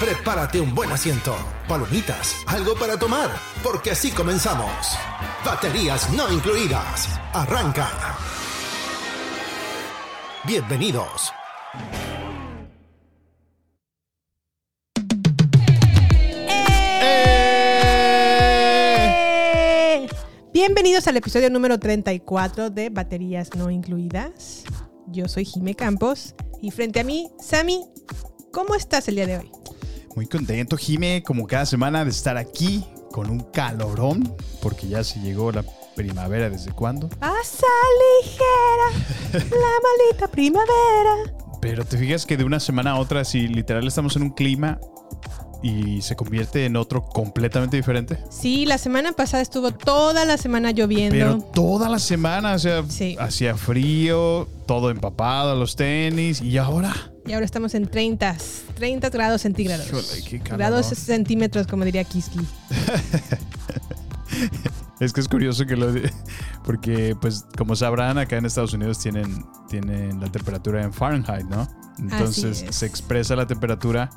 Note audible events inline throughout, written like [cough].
Prepárate un buen asiento, palomitas, algo para tomar, porque así comenzamos. Baterías no incluidas. Arranca. Bienvenidos. ¡Eh! Bienvenidos al episodio número 34 de Baterías No Incluidas. Yo soy Jime Campos y frente a mí, Sammy, ¿cómo estás el día de hoy? Muy contento, Jime, como cada semana de estar aquí con un calorón, porque ya se llegó la primavera desde cuándo. Pasa ligera, la [laughs] maldita primavera. Pero te fijas que de una semana a otra, si literal estamos en un clima y se convierte en otro completamente diferente. Sí, la semana pasada estuvo toda la semana lloviendo. Pero toda la semana, o sea, Sí. hacía frío, todo empapado, los tenis, y ahora. Y ahora estamos en 30, 30 grados centígrados. Grados centímetros, como diría Kiski. [laughs] Es que es curioso que lo de- porque pues como sabrán acá en Estados Unidos tienen tienen la temperatura en Fahrenheit, ¿no? Entonces es. se expresa la temperatura,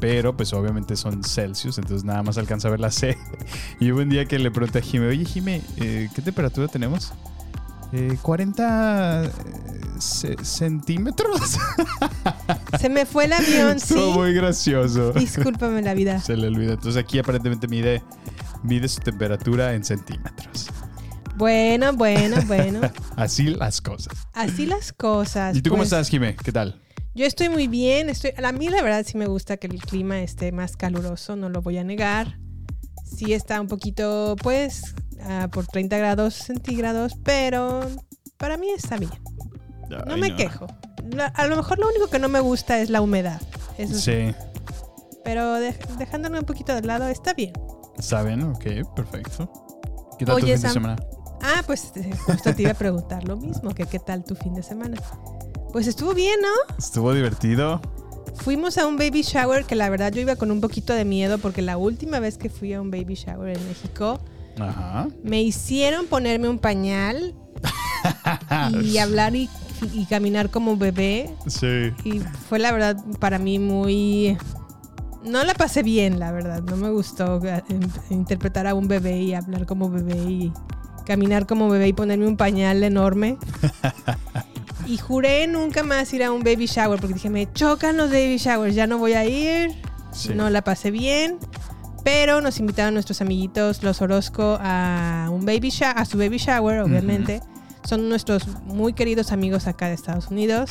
pero pues obviamente son Celsius, entonces nada más alcanza a ver la C. [laughs] Y hubo un día que le pregunté a Jime, oye Jime, eh, ¿qué temperatura tenemos? Eh, 40 eh, ce- centímetros. [laughs] Se me fue el avión, sí. Estuvo muy gracioso. Discúlpame la vida. Se le olvidó. Entonces aquí aparentemente mide, mide su temperatura en centímetros. Bueno, bueno, bueno. [laughs] Así las cosas. Así las cosas. ¿Y tú cómo pues. estás, Jimé? ¿Qué tal? Yo estoy muy bien. Estoy, a mí la verdad sí me gusta que el clima esté más caluroso, no lo voy a negar. Sí está un poquito, pues, ah, por 30 grados centígrados, pero para mí está bien. No me quejo. A lo mejor lo único que no me gusta es la humedad. Eso sí. Pero de- dejándome un poquito de lado, está bien. ¿Saben? Ok, perfecto. ¿Qué tal tu fin de semana? Ah, pues eh, justo te iba a preguntar lo mismo, que qué tal tu fin de semana. Pues estuvo bien, ¿no? Estuvo divertido. Fuimos a un baby shower que la verdad yo iba con un poquito de miedo porque la última vez que fui a un baby shower en México Ajá. me hicieron ponerme un pañal y [laughs] hablar y, y caminar como bebé Sí. y fue la verdad para mí muy... No la pasé bien, la verdad. No me gustó eh, in- interpretar a un bebé y hablar como bebé y caminar como bebé y ponerme un pañal enorme. [laughs] Y juré nunca más ir a un baby shower porque dije, me chocan los baby showers, ya no voy a ir. Sí. No la pasé bien. Pero nos invitaron nuestros amiguitos, los Orozco, a un baby sha- a su baby shower, obviamente. Son nuestros muy queridos amigos acá de Estados Unidos.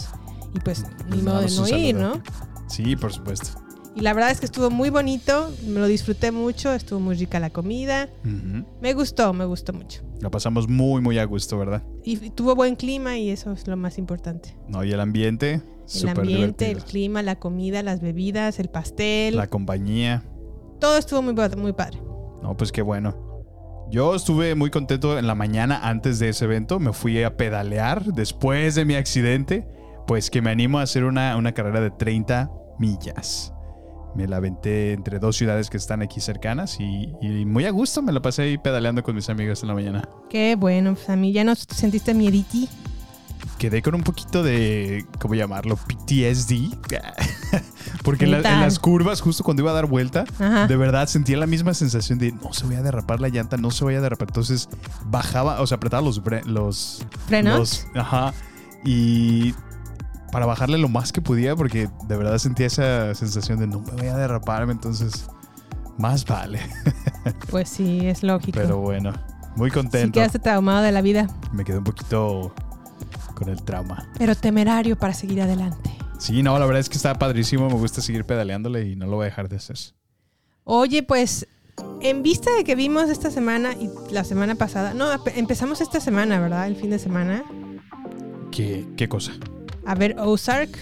Y pues ni Les modo de no ir. ¿no? Sí, por supuesto. Y la verdad es que estuvo muy bonito, me lo disfruté mucho, estuvo muy rica la comida. Me gustó, me gustó mucho. La pasamos muy, muy a gusto, ¿verdad? Y, tuvo buen clima y eso es lo más importante. No, y el ambiente, El súper ambiente, el clima, la comida, las bebidas, el pastel. La compañía. Todo estuvo muy, muy padre. No, pues qué bueno. Yo estuve muy contento en la mañana antes de ese evento. Me fui a pedalear después de mi accidente. Pues que me animo a hacer una, una carrera de 30 millas. Me la aventé entre dos ciudades que están aquí cercanas y, y muy a gusto me la pasé ahí pedaleando con mis amigos en la mañana. Qué bueno, pues a mí ya no sentiste miediti. Quedé con un poquito de, ¿cómo llamarlo? PTSD. [laughs] Porque en, las curvas, justo cuando iba a dar vuelta, Ajá. de verdad sentía la misma sensación de no se voy a derrapar la llanta, no se vaya a derrapar. Entonces bajaba, o sea, apretaba los, los ¿Frenos? los- ajá. Y para bajarle lo más que podía, porque de verdad sentía esa sensación de no me voy a derraparme. Entonces, más vale. [laughs] Pues sí, es lógico. Pero bueno. Muy Sí contento. quedaste traumado de la vida, Me quedé un poquito con el trauma. pero temerario para seguir adelante. Sí, no, la verdad es que está padrísimo. Me gusta seguir pedaleándole y no lo voy a dejar de hacer. Oye, pues en vista de que vimos esta semana y la semana pasada, no, empezamos esta semana, ¿verdad? El fin de semana. ¿Qué, qué cosa? A ver, Ozark.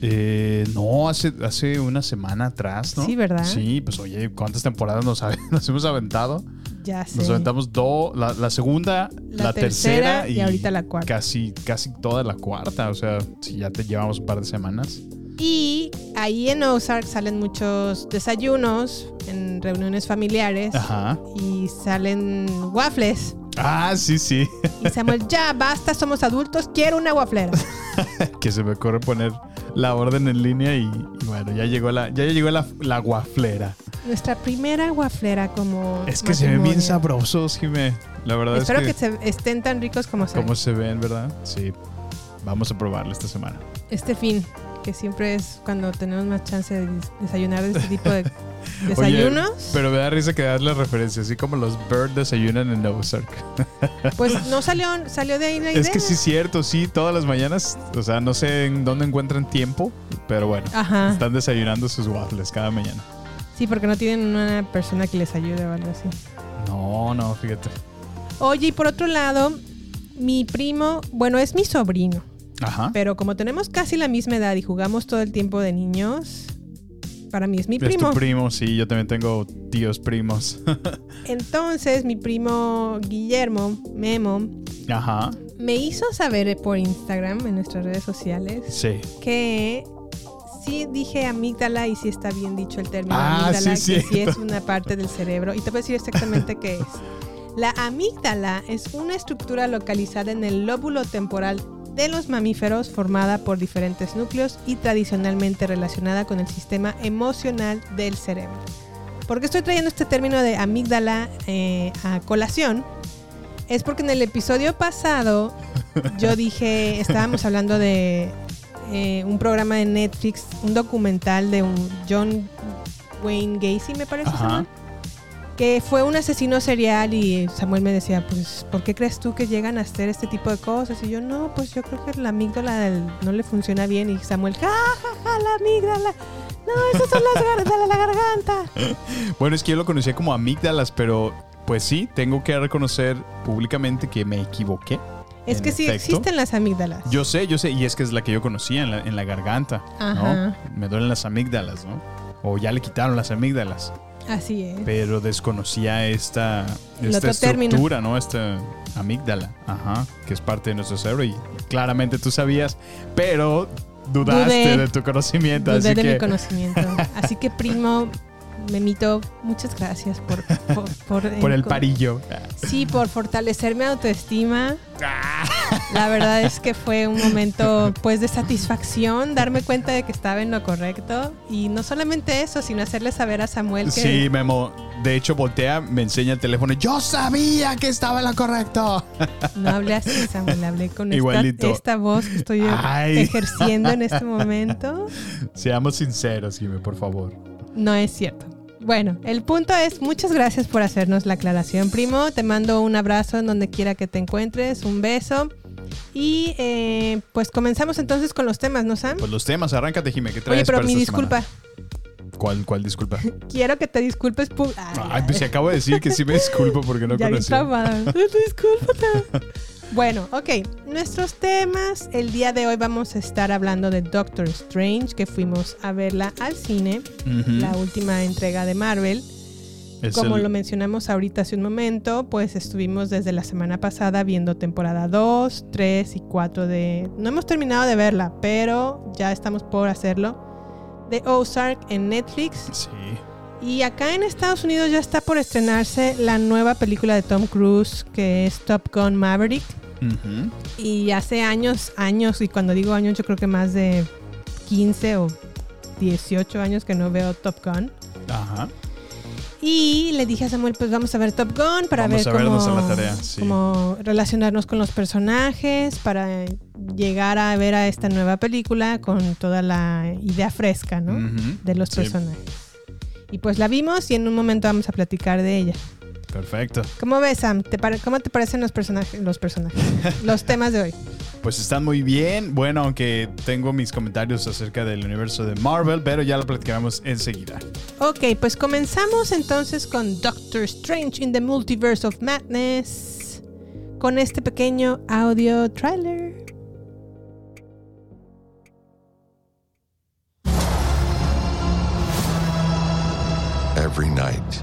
Eh, no, hace, hace una semana atrás, ¿no? Sí, ¿verdad? Sí, pues oye, ¿cuántas temporadas nos, [laughs] nos hemos aventado? Ya sé. Nos aventamos dos, la, la segunda, la, La tercera, tercera y ahorita la cuarta. Casi, casi toda la cuarta. O sea, si ya te llevamos un par de semanas. Y ahí en Ozark salen muchos desayunos en reuniones familiares Ajá. y salen waffles. Ah, sí, sí. Y Samuel, ya basta, somos adultos, quiero una waflera. [laughs] [laughs] que se me ocurre poner la orden en línea y, y bueno, ya llegó la, ya llegó la, la guaflera. Nuestra primera waflera como. Es que se ven bien sabrosos, Jimé. La verdad Espero es que, que, se estén tan ricos como se cómo se ven, ¿verdad? Sí. Vamos a probarlo esta semana. este fin, que siempre es cuando tenemos más chance de des- desayunar de este tipo de [laughs] Oye, desayunos. pero me da risa que das la referencia, así como los Bird desayunan en Ozark. [laughs] Pues no salió, salió de ahí la idea. Es que sí cierto, sí, todas las mañanas, o sea, no sé en dónde encuentran tiempo, pero bueno, Ajá. están desayunando sus waffles cada mañana. Sí, porque no tienen una persona que les ayude o algo así. No, no, fíjate. Oye, y por otro lado, mi primo, bueno, es mi sobrino, Ajá. pero como tenemos casi la misma edad y jugamos todo el tiempo de niños, para mí es mi Es primo. tu primo, sí, yo también tengo tíos primos. [laughs] Entonces, mi primo Guillermo, Memo, Ajá, me hizo saber por Instagram, en nuestras redes sociales, sí. que sí dije amígdala y sí está bien dicho el término Ah, amígdala, sí, que sí es una parte del cerebro. Y te voy a decir exactamente qué es. [laughs] La amígdala es una estructura localizada en el lóbulo temporal de los mamíferos formada por diferentes núcleos y tradicionalmente relacionada con el sistema emocional del cerebro. ¿Por qué estoy trayendo este término de amígdala eh, a colación? Es porque en el episodio pasado yo [laughs] dije, estábamos hablando de eh, un programa de Netflix, un documental de un John Wayne Gacy, me parece, Ajá. Que fue un asesino serial y Samuel me decía, pues, ¿por qué crees tú que llegan a hacer este tipo de cosas? Y yo, no, pues yo creo que la amígdala del- no le funciona bien. Y Samuel, ja, ja, ja, la amígdala. No, esas son las de la garganta. [laughs] Bueno, es que yo lo conocía como amígdalas, pero pues sí, tengo que reconocer públicamente que me equivoqué. Es que sí efecto. existen las amígdalas. Yo sé, yo sé, y es que es la que yo conocía en la, en la garganta, Ajá. ¿no? Me duelen las amígdalas, ¿no? O ya le quitaron las amígdalas, Así es. pero desconocía esta, esta término. estructura, ¿no? Esta amígdala, ajá, que es parte de nuestro cerebro y claramente tú sabías, pero dudaste Dudé. de tu conocimiento, Dudé así de que mi conocimiento. [laughs] Así que, primo, Memito, muchas gracias por... Por, por- [laughs] por el parillo. Sí, por fortalecer mi autoestima. La verdad es que fue un momento [laughs] pues de satisfacción, darme cuenta de que estaba en lo correcto. Y no solamente eso, sino hacerle saber a Samuel que Sí, Memo. De hecho, voltea, me enseña el teléfono. Yo sabía que estaba en lo correcto. [laughs] no hablé así, Samuel, hablé con esta, voz que estoy Ay. ejerciendo en este momento. Seamos sinceros, Jimmy, por favor. No es cierto. Bueno, el punto es, muchas gracias por hacernos la aclaración, primo. Te mando un abrazo en donde quiera que te encuentres, un beso. Y eh, pues comenzamos entonces con los temas, ¿no, Sam? Pues los temas, arráncate, Jimmy. ¿Qué traes Oye, pero para mi esta disculpa. semana? ¿Cuál, cuál disculpa? [laughs] Quiero que te disculpes. pu- Ay, pues si acabo de decir que sí me disculpo porque no ya conocía. traumada. [laughs] Discúlpate. Bueno, ok. Nuestros temas. El día de hoy vamos a estar hablando de Doctor Strange, que fuimos a verla al cine, la última entrega de Marvel. Es Como el- lo mencionamos ahorita hace un momento, pues estuvimos desde la semana pasada viendo temporada 2, 3 y 4 de... No hemos terminado de verla, pero ya estamos por hacerlo. De Ozark en Netflix. Sí. Y acá en Estados Unidos ya está por estrenarse la nueva película de Tom Cruise, que es Top Gun Maverick. Y hace años, años, y cuando digo años yo creo que más de 15 o 18 años que no veo Top Gun. Ajá. Y le dije a Samuel, pues vamos a ver Top Gun para Vamos ver cómo, vernos a la tarea, sí. cómo relacionarnos con los personajes, para llegar a ver a esta nueva película con toda la idea fresca, ¿no? De los Sí. personajes. Y pues la vimos y en un momento vamos a platicar de ella. Perfecto. ¿Cómo ves, Sam? ¿Te pare- ¿Cómo te parecen los personajes? Los personajes. [laughs] los temas de hoy. Pues están muy bien. Bueno, aunque tengo mis comentarios acerca del universo de Marvel, pero ya lo platicaremos enseguida. Ok, pues comenzamos entonces con Doctor Strange in the Multiverse of Madness. Con este pequeño audio trailer. Every night,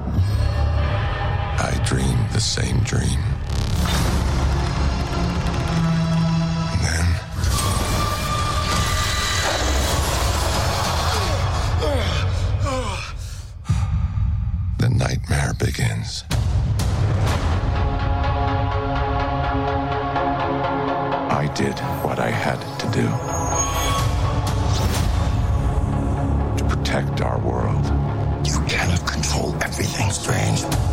the same dream. And then. The nightmare begins. I did what I had to do to protect our world. You cannot control everything, Strange.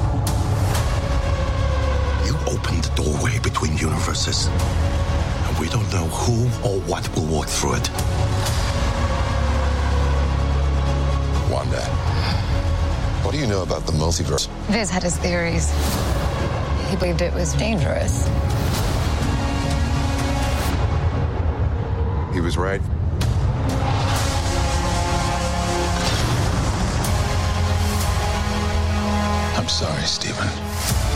Opened the doorway between universes, and we don't know who or what will walk through it. Wanda, what do you know about the multiverse? Viz had his theories. He believed it was dangerous. He was right. I'm sorry, Stephen.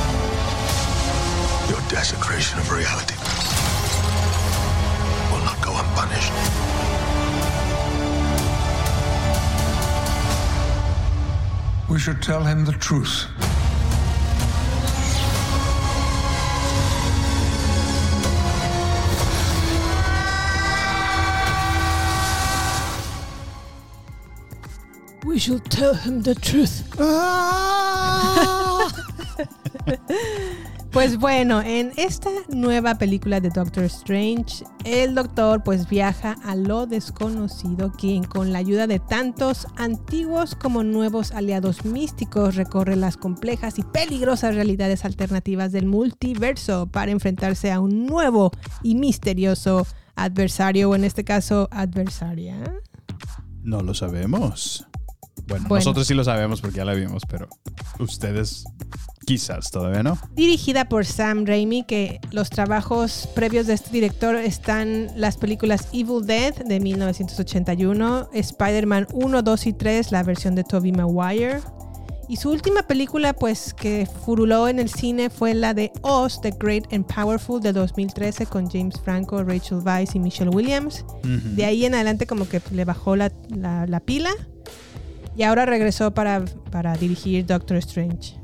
Your desecration of reality will not go unpunished. We should tell him the truth. We should tell him the truth. [laughs] [laughs] Pues bueno, en esta nueva película de Doctor Strange, el doctor pues viaja a lo desconocido, quien con la ayuda de tantos antiguos como nuevos aliados místicos recorre las complejas y peligrosas realidades alternativas del multiverso para enfrentarse a un nuevo y misterioso adversario, o en este caso adversaria. No lo sabemos. Bueno, Bueno. nosotros sí lo sabemos porque ya la vimos, pero ustedes quizás todavía no. dirigida por Sam Raimi, que los trabajos previos de este director están las películas Evil Dead de 1981, Spider-Man 1, 2 y 3, la versión de Tobey Maguire. Y su última película, pues, que furuló en el cine fue la de Oz, The Great and Powerful de 2013 con James Franco, Rachel Weisz y Michelle Williams. De ahí en adelante como que le bajó la, la- la pila y ahora regresó para, para dirigir Doctor Strange.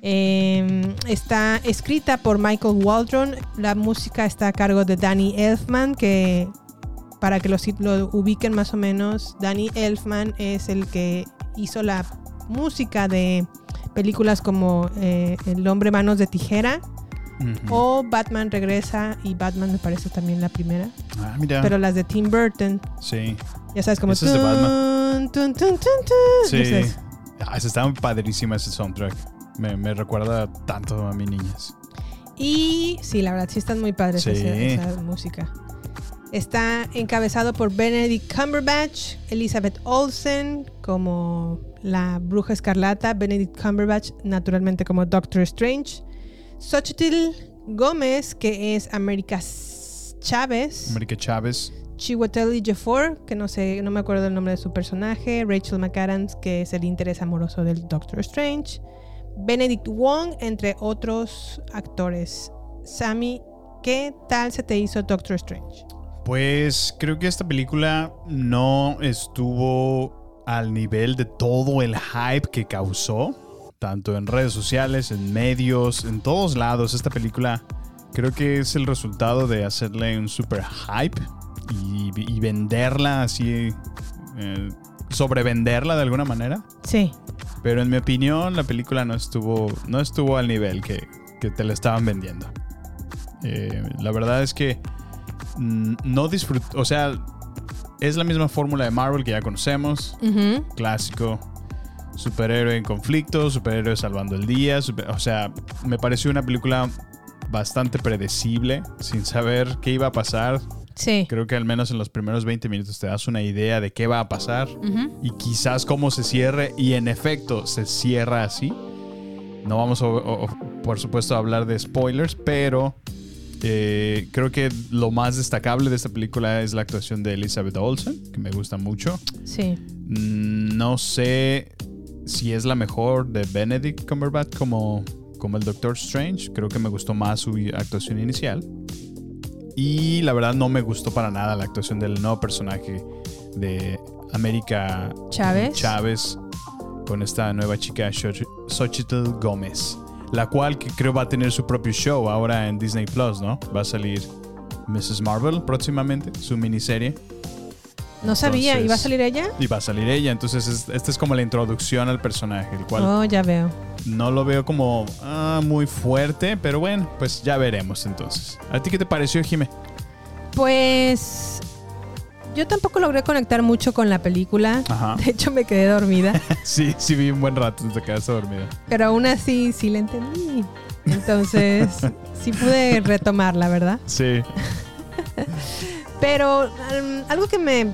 Eh, está escrita por Michael Waldron. La música está a cargo de Danny Elfman, que para que lo, lo ubiquen más o menos, Danny Elfman es el que hizo la música de películas como eh, El hombre manos de tijera O Batman regresa y Batman me parece también la primera. Ah, mira. Pero las de Tim Burton, sí. ya sabes como... Esa es de Batman. tun, tun, tun, tun. Sí. Ah, esa está padrísima ese soundtrack. Me, me recuerda tanto a mi niñez. Y sí, la verdad, sí están muy padres Sí. esa, esa música. Está encabezado por Benedict Cumberbatch, Elizabeth Olsen como la bruja escarlata, Benedict Cumberbatch naturalmente como Doctor Strange, Xochitl Gómez, que es América Chávez, América Chávez. Chiwetel Ejiofor, que no sé, no me acuerdo el nombre de su personaje, Rachel McAdams, que es el interés amoroso del Doctor Strange, Benedict Wong, entre otros actores. Sammy, ¿qué tal se te hizo Doctor Strange? Pues creo que esta película no estuvo al nivel de todo el hype que causó, tanto en redes sociales, en medios, en todos lados. Esta película creo que es el resultado de hacerle un super hype y, y venderla así, eh, sobrevenderla de alguna manera. Sí. Pero en mi opinión, la película no estuvo, no estuvo al nivel que, que te la estaban vendiendo. Eh, la verdad es que mm, no disfruto. O sea, es la misma fórmula de Marvel que ya conocemos. Clásico. Superhéroe en conflicto, superhéroe salvando el día. super- o sea, me pareció una película bastante predecible, sin saber qué iba a pasar. Sí. Creo que al menos en los primeros 20 minutos te das una idea de qué va a pasar y quizás cómo se cierre y en efecto se cierra así. No vamos, a, por supuesto, a hablar de spoilers, pero eh, creo que lo más destacable de esta película es la actuación de Elizabeth Olsen, que me gusta mucho. Sí. Mm, No sé si es la mejor de Benedict Cumberbatch como, como el Doctor Strange. Creo que me gustó más su actuación inicial. Y la verdad no me gustó para nada la actuación del nuevo personaje de América Chávez. Chávez con esta nueva chica Xoch- Xochitl Gómez. La cual que creo va a tener su propio show ahora en Disney Plus, ¿no? Va a salir Mrs. Marvel próximamente, su miniserie. No sabía, ¿iba a salir ella? Y va a salir ella. Entonces, es- esta es como la introducción al personaje, el cual Oh, ya veo. no lo veo como ah, muy fuerte, pero bueno, pues ya veremos entonces. ¿A ti qué te pareció, Jime? Pues yo tampoco logré conectar mucho con la película. Ajá. De hecho, me quedé dormida. [laughs] Sí, sí, vi un buen rato, te quedaste dormida. pero aún así sí la entendí. Entonces, [laughs] sí pude retomarla, ¿verdad? Sí. Pero um, algo que me.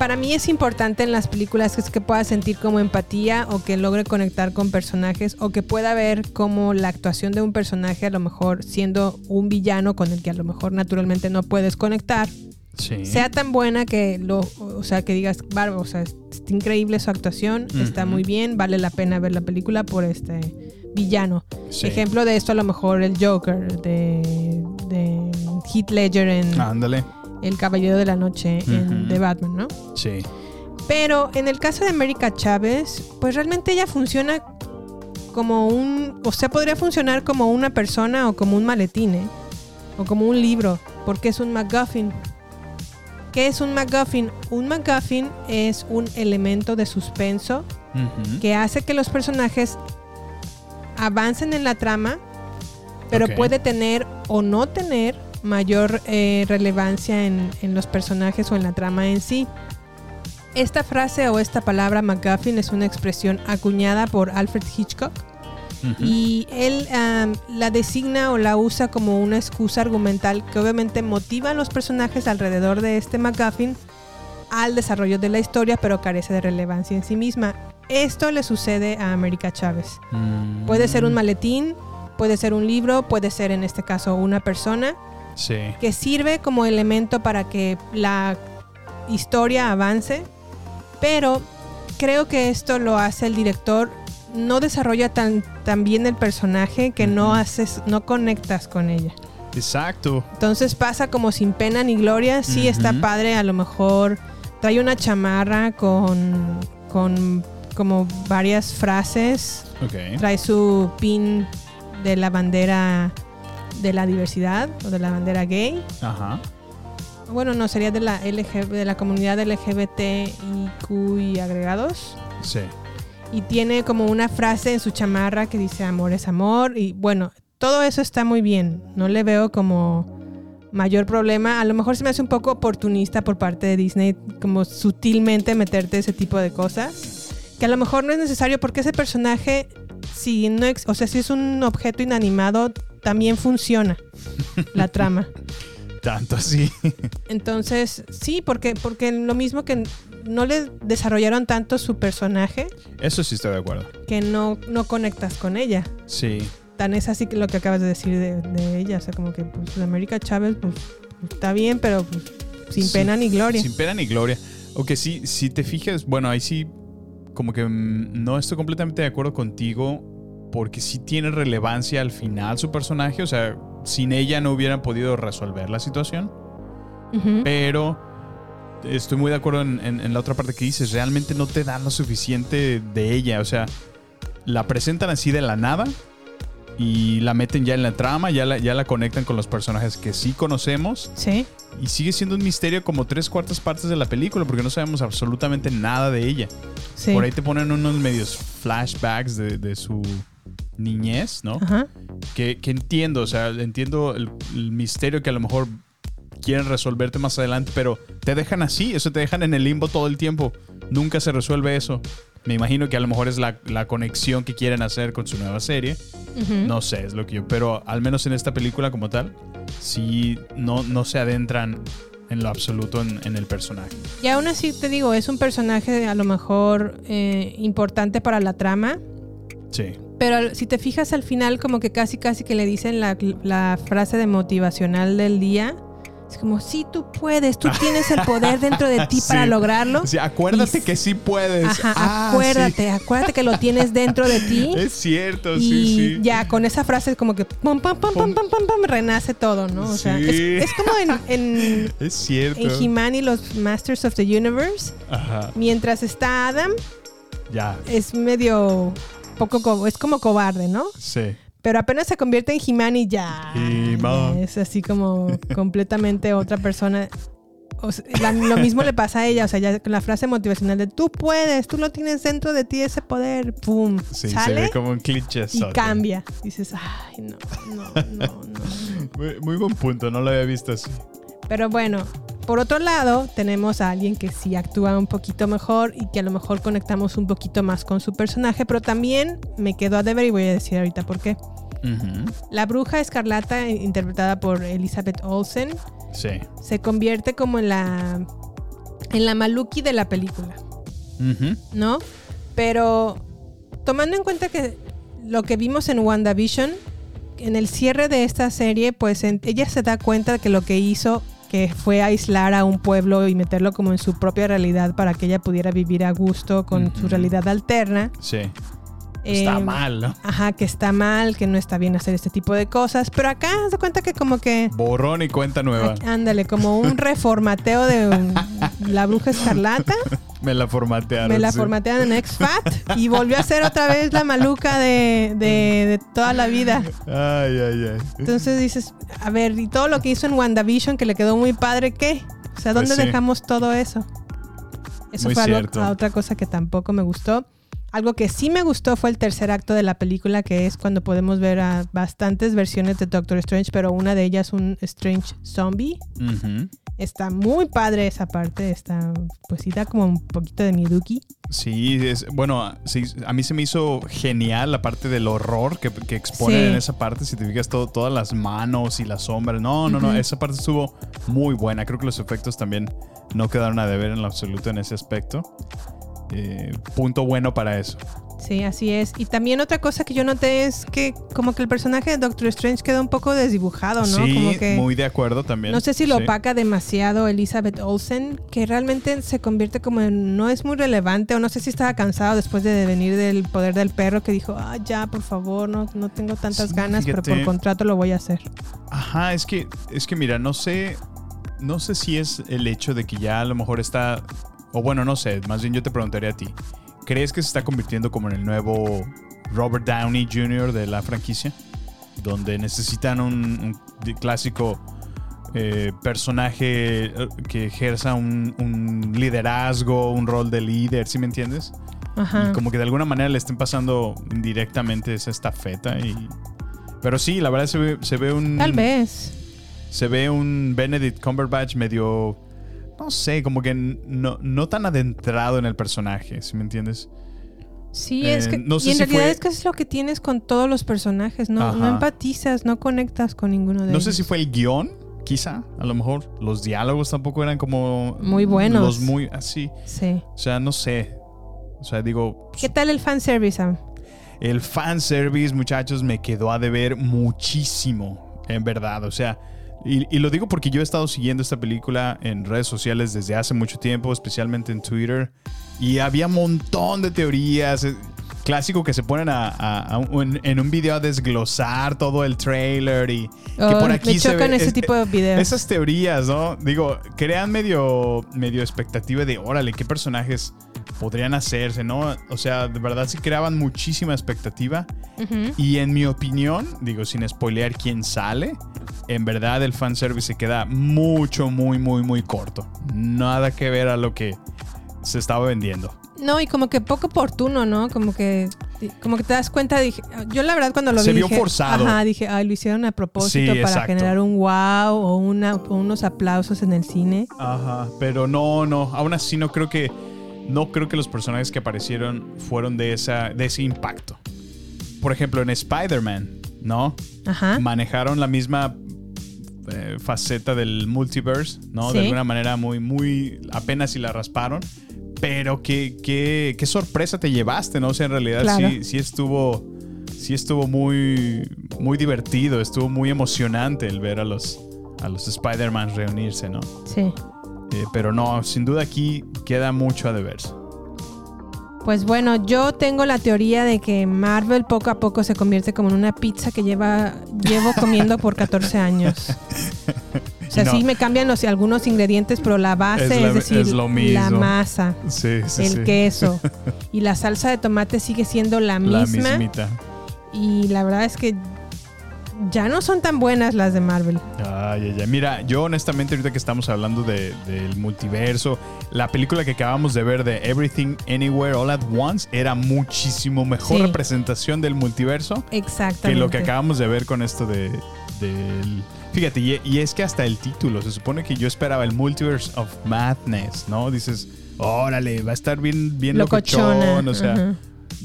Para mí es importante en las películas es que pueda sentir como empatía o que logre conectar con personajes o que pueda ver como la actuación de un personaje, a lo mejor siendo un villano con el que a lo mejor naturalmente no puedes conectar, Sí. sea tan buena que lo, o sea, que digas, "Bárbaro, o sea, es, es increíble su actuación, está muy bien, vale la pena ver la película por este villano. Sí. Ejemplo de esto a lo mejor el Joker de, de Heath Ledger en Ándale. El Caballero de la Noche en. The Batman, ¿no? Sí. Pero en el caso de América Chávez, pues realmente ella funciona como un, o sea, podría funcionar como una persona o como un maletín, ¿eh? O como un libro, porque es un MacGuffin. ¿Qué es un MacGuffin? Un MacGuffin es un elemento de suspenso que hace que los personajes avancen en la trama, pero puede tener o no tener mayor eh, relevancia en, en los personajes o en la trama en sí. Esta frase o esta palabra MacGuffin es una expresión acuñada por Alfred Hitchcock Ujú. y él la designa o la usa como una excusa argumental que obviamente motiva a los personajes alrededor de este MacGuffin al desarrollo de la historia, pero carece de relevancia en sí misma. Esto le sucede a América Chávez. Mm. Puede ser un maletín, puede ser un libro, puede ser en este caso una persona Sí. que sirve como elemento para que la historia avance, pero creo que esto lo hace el director no desarrolla tan, tan bien el personaje que no haces no conectas con ella. Exacto. Entonces pasa como sin pena ni gloria. Sí está padre, a lo mejor trae una chamarra con con como varias frases Ok. trae su pin de la bandera de la diversidad o de la bandera gay. Ajá. Bueno, no, sería de la LG, de la comunidad LGBTIQ y agregados. Sí. Y tiene como una frase en su chamarra que dice amor es amor. Y bueno, todo eso está muy bien. No le veo como mayor problema. A lo mejor se me hace un poco oportunista por parte de Disney, como sutilmente meterte ese tipo de cosas. Que a lo mejor no es necesario porque ese personaje, si no, o sea, si es un objeto inanimado, también funciona la trama. [laughs] Tanto así. Entonces, sí, porque, porque lo mismo que no le desarrollaron tanto su personaje Eso sí estoy de acuerdo. que no, no conectas con ella. Sí. Tan es así que lo que acabas de decir de, de ella. O sea, como que pues América Chávez, pues está bien, pero pues, sin Sí, pena ni gloria. Sin pena ni gloria. Aunque sí, si te fijas, bueno, ahí sí, como que mm, no estoy completamente de acuerdo contigo, porque sí tiene relevancia al final su personaje, o sea, sin ella no hubieran podido resolver la situación, pero estoy muy de acuerdo en, en- en la otra parte que dices, realmente no te dan lo suficiente de ella, o sea, la presentan así de la nada. Y la meten ya en la trama, ya la, ya la conectan con los personajes que sí conocemos. Sí. Y sigue siendo un misterio como tres cuartas partes de la película porque no sabemos absolutamente nada de ella. Sí. Por ahí te ponen unos medios flashbacks de, de su niñez, ¿no? Ajá. Que, que entiendo, o sea, entiendo el, el misterio que a lo mejor quieren resolverte más adelante, pero te dejan así, eso te dejan en el limbo todo el tiempo. Nunca se resuelve eso. Me imagino que a lo mejor es la, la conexión que quieren hacer con su nueva serie. No sé, es lo que yo. Pero al menos en esta película como tal, sí no, no se adentran en lo absoluto en, en el personaje. Y aún así te digo, es un personaje a lo mejor eh, importante para la trama, Sí. Pero si te fijas al final, como que casi casi que le dicen la, la frase de motivacional del día. Es como, sí, tú puedes, tú [laughs] tienes el poder dentro de ti para lograrlo. Sí, acuérdate Y- que sí puedes. Ajá, Ah, acuérdate, acuérdate que lo tienes dentro de ti. [laughs] Es cierto, y sí, sí. ya con esa frase como que pum, pum, pum, pum, pum, pum, pum, renace todo, ¿no? O sea, es, es como en, en, [laughs] Es cierto. en He-Man y los Masters of the Universe. Ajá, Mientras está Adam, ya. es medio poco, co- es como cobarde, ¿no? Sí. Pero apenas se convierte en He-Man y ya. He-Man. Es así como completamente otra persona. O sea, la- lo mismo le pasa a ella, o sea, ya con la frase motivacional de tú puedes, tú lo tienes dentro de ti ese poder, pum, Sí, se sale ve como un cliché. y cambia. Dices, ay, no, no, no, no. [laughs] Muy, muy buen punto, no lo había visto así. Pero bueno, por otro lado, tenemos a alguien que sí actúa un poquito mejor y que a lo mejor conectamos un poquito más con su personaje, pero también me quedo a deber y voy a decir ahorita por qué. La bruja escarlata, interpretada por Elizabeth Olsen, Sí. se convierte como en la en la maluki de la película. ¿no? Pero tomando en cuenta que lo que vimos en WandaVision, en el cierre de esta serie, pues en- ella se da cuenta de que lo que hizo que fue aislar a un pueblo y meterlo como en su propia realidad para que ella pudiera vivir a gusto con su realidad alterna. Sí. Está Eh, mal, ¿no? Ajá, que está mal, que no está bien hacer este tipo de cosas. Pero acá se cuenta que como que Borrón y cuenta nueva. Aquí- Ándale, como un reformateo de un- [laughs] la bruja escarlata. Me la formatearon. Me la sí. formatearon en X-Fat y volvió a ser otra vez la maluca de, de- de toda la vida. Ay, ay, ay. Entonces dices, a ver, y todo lo que hizo en WandaVision que le quedó muy padre, ¿qué? O sea, ¿dónde Pues sí. dejamos todo eso? Eso Muy fue algo- otra cosa que tampoco me gustó. Algo que sí me gustó fue el tercer acto de la película, que es cuando podemos ver a bastantes versiones de Doctor Strange, pero una de ellas un Strange zombie. Está muy padre esa parte, está, pues sí da como un poquito de mieduki. Sí, es, bueno, sí, a mí se me hizo genial la parte del horror que, que exponen Sí. en esa parte. Si te fijas, todo, todas las manos y las sombras. No, no, no, esa parte estuvo muy buena. Creo que los efectos también no quedaron a deber en lo absoluto en ese aspecto. Eh, punto bueno para eso. Sí, así es. Y también otra cosa que yo noté es que como que el personaje de Doctor Strange quedó un poco desdibujado, ¿no? Sí, como que muy de acuerdo también. no sé si lo Sí. opaca demasiado Elizabeth Olsen, que realmente se convierte como en no es muy relevante o no sé si estaba cansado después de venir del poder del perro que dijo, "Ah, ya, por favor, no no tengo tantas Sí, ganas, pero por contrato lo voy a hacer." Ajá, es que, es que mira, no sé, no sé si es el hecho de que ya a lo mejor está, o bueno, no sé, más bien yo te preguntaría a ti, ¿crees que se está convirtiendo como en el nuevo Robert Downey Jr. de la franquicia? Donde necesitan un, clásico eh, personaje eh, que ejerza un, un liderazgo, un rol de líder, ¿sí me entiendes? Ajá. Y como que de alguna manera le estén pasando directamente esa estafeta y... Pero sí, la verdad se ve, se ve un... Tal vez. Se ve un Benedict Cumberbatch medio... No sé, como que no, no tan adentrado en el personaje, ¿sí me entiendes? Sí, Eh, es que no sé y en si realidad fue- es que es lo que tienes con todos los personajes, no no empatizas, no conectas con ninguno de No ellos. sé si fue el guion, quizá, a lo mejor. Los diálogos tampoco eran como... Muy buenos. Los muy así. Sí. O sea, no sé. O sea, digo, ¿Qué tal el fanservice, Sam? El fanservice, muchachos, me quedó a deber muchísimo, en verdad. O sea, y, y lo digo porque yo he estado siguiendo esta película en redes sociales desde hace mucho tiempo, especialmente en Twitter, y había un montón de teorías. eh, Clásico que se ponen a, a- a un- en un video a desglosar todo el trailer y que Oh, por aquí me se chocan ve- ese es- tipo de videos. Esas teorías, ¿no? Digo, crean medio, medio expectativa de, órale, qué personajes podrían hacerse, ¿no? O sea, de verdad sí creaban muchísima expectativa. Ujú. Y en mi opinión, digo, sin spoilear quién sale, en verdad el fanservice se queda mucho, muy, muy, muy corto. Nada que ver a lo que se estaba vendiendo. No, y como que poco oportuno, ¿no? Como que como que te das cuenta, dije, yo la verdad cuando lo Se vi vio dije, forzado. Ajá, dije, ay, lo hicieron a propósito Sí, para exacto. generar un wow o una o unos aplausos en el cine. Ajá, pero no, no, aún así no creo que no creo que los personajes que aparecieron fueron de esa de ese impacto. Por ejemplo, en Spider-Man, ¿no? Ajá. Manejaron la misma eh, faceta del multiverse, ¿no? Sí. De alguna manera muy muy apenas si la rasparon, pero qué, qué, qué sorpresa te llevaste, ¿no? O sea, en realidad Claro. sí, sí estuvo sí estuvo muy, muy divertido, estuvo muy emocionante el ver a los, a los Spider-Man reunirse, ¿no? Sí. Eh, pero no, sin duda aquí queda mucho a deberse. Pues bueno, yo tengo la teoría de que Marvel poco a poco se convierte como en una pizza que lleva llevo comiendo por 14 años. O sea, No. sí me cambian los, algunos ingredientes, pero la base, Es es, la- decir, es lo mismo. la masa, Sí, sí, el sí. queso [laughs] y la salsa de tomate sigue siendo la La misma. mismita. y la verdad es que ya no son tan buenas las de Marvel. Ay, ay, ay. Mira, yo honestamente ahorita que estamos hablando de- del multiverso, la película que acabamos de ver de Everything Anywhere All at Once era muchísimo mejor Sí. representación del multiverso Exactamente. que lo que acabamos de ver con esto de del fíjate y, y es que hasta el título se supone que yo esperaba el Multiverse of Madness no dices órale va a estar bien bien locochón o sea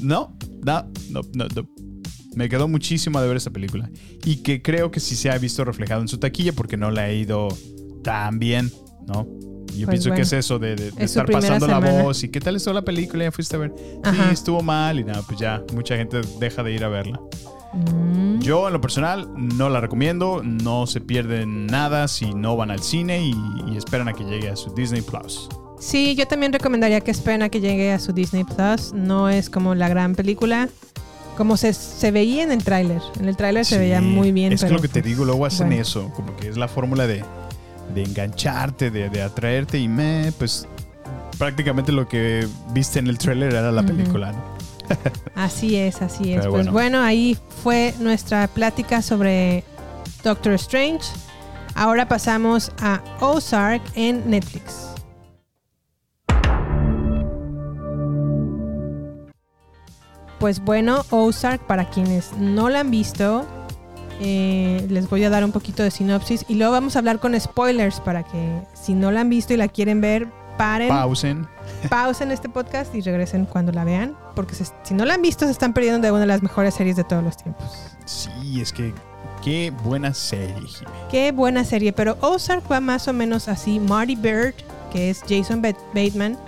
no no no no, no. Me quedó muchísimo de ver esta película y que creo que sí se ha visto reflejado en su taquilla porque no le ha ido tan bien no yo Pues pienso bueno, que es eso de, de- de es su estar pasando la voz y qué tal estuvo la película ya fuiste a ver Ajá. sí estuvo mal y nada pues ya mucha gente deja de ir a verla Mm. yo en lo personal no la recomiendo, no se pierden nada si no van al cine y, y esperan a que llegue a su Disney Plus. Sí, yo también recomendaría que esperen a que llegue a su Disney Plus. No es como la gran película. Como se, se veía en el tráiler. En el tráiler se veía muy bien. Es que lo que te digo, luego hacen bueno. eso, como que es la fórmula de, de engancharte, de, de atraerte y me, pues prácticamente lo que viste en el tráiler era la película, ¿no? [laughs] Así es, así es. Pero pues bueno. bueno, ahí fue nuestra plática sobre Doctor Strange. Ahora pasamos a Ozark en Netflix. Pues bueno, Ozark, para quienes no la han visto, eh, les voy a dar un poquito de sinopsis y luego vamos a hablar con spoilers para que si no la han visto y la quieren ver, paren, Pausen. pausen este podcast y regresen cuando la vean, porque se- si no la han visto se están perdiendo de una de las mejores series de todos los tiempos. Sí, es que qué buena serie. Qué buena serie, pero Ozark va más o menos así. Marty Bird, que es Jason Bat- Bateman,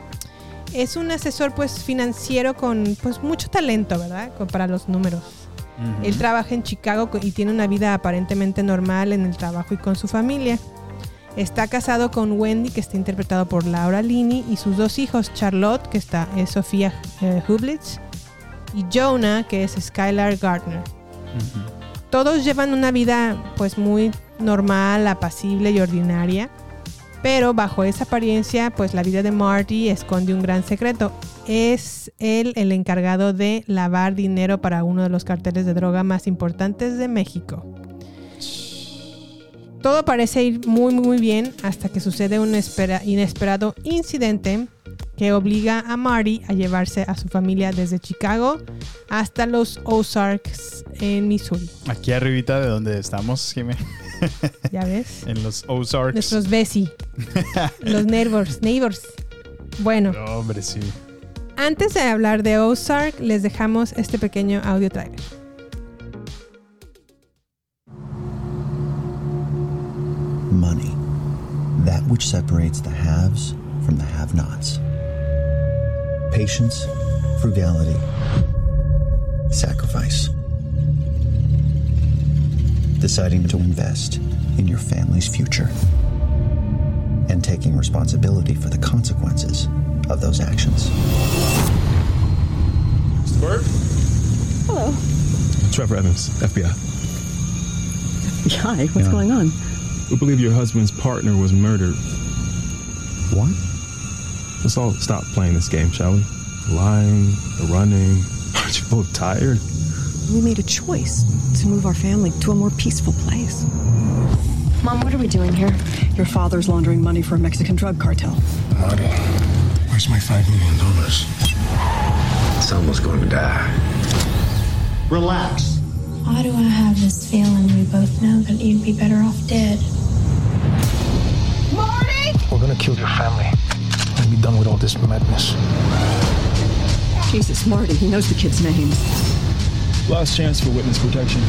es un asesor pues financiero con pues mucho talento, ¿verdad? Con- para los números. Él trabaja en Chicago y tiene una vida aparentemente normal en el trabajo y con su familia. Está casado con Wendy, que está interpretado por Laura Linney, y sus dos hijos, Charlotte, que está, es Sofía eh, Hublitz, y Jonah, que es Skylar Gardner. Todos llevan una vida pues muy normal, apacible y ordinaria, pero bajo esa apariencia pues la vida de Marty esconde un gran secreto. Es él el encargado de lavar dinero para uno de los carteles de droga más importantes de México. Todo parece ir muy muy bien hasta que sucede un espera- inesperado incidente que obliga a Marty a llevarse a su familia desde Chicago hasta los Ozarks en Missouri. Aquí arribita de donde estamos, Jimé, [laughs] ¿Ya ves? en los Ozarks. Nuestros Bessie. [laughs] los neighbors. Neighbors. Bueno, No, hombre, sí. antes de hablar de Ozark, les dejamos este pequeño audio trailer. Money. That which separates the haves from the have nots. Patience, frugality, sacrifice. Deciding to invest in your family's future. And taking responsibility for the consequences of those actions. Mr. Bird? Hello. Trevor Evans, FBI. Hi, what's Yeah. going on? We believe your husband's partner was murdered. What? Let's all stop playing this game, shall we? The lying, the running. [laughs] Aren't you both tired? We made a choice to move our family to a more peaceful place. Mom, what are we doing here? Your father's laundering money for a Mexican drug cartel. Marty, where's my five million dollars? Someone's going to die. Relax. Why do I have this feeling we both know that you'd be better off dead? Marty! We're gonna kill your family and be done with all this madness. Jesus, Marty, he knows the kid's name. Last chance for witness protection.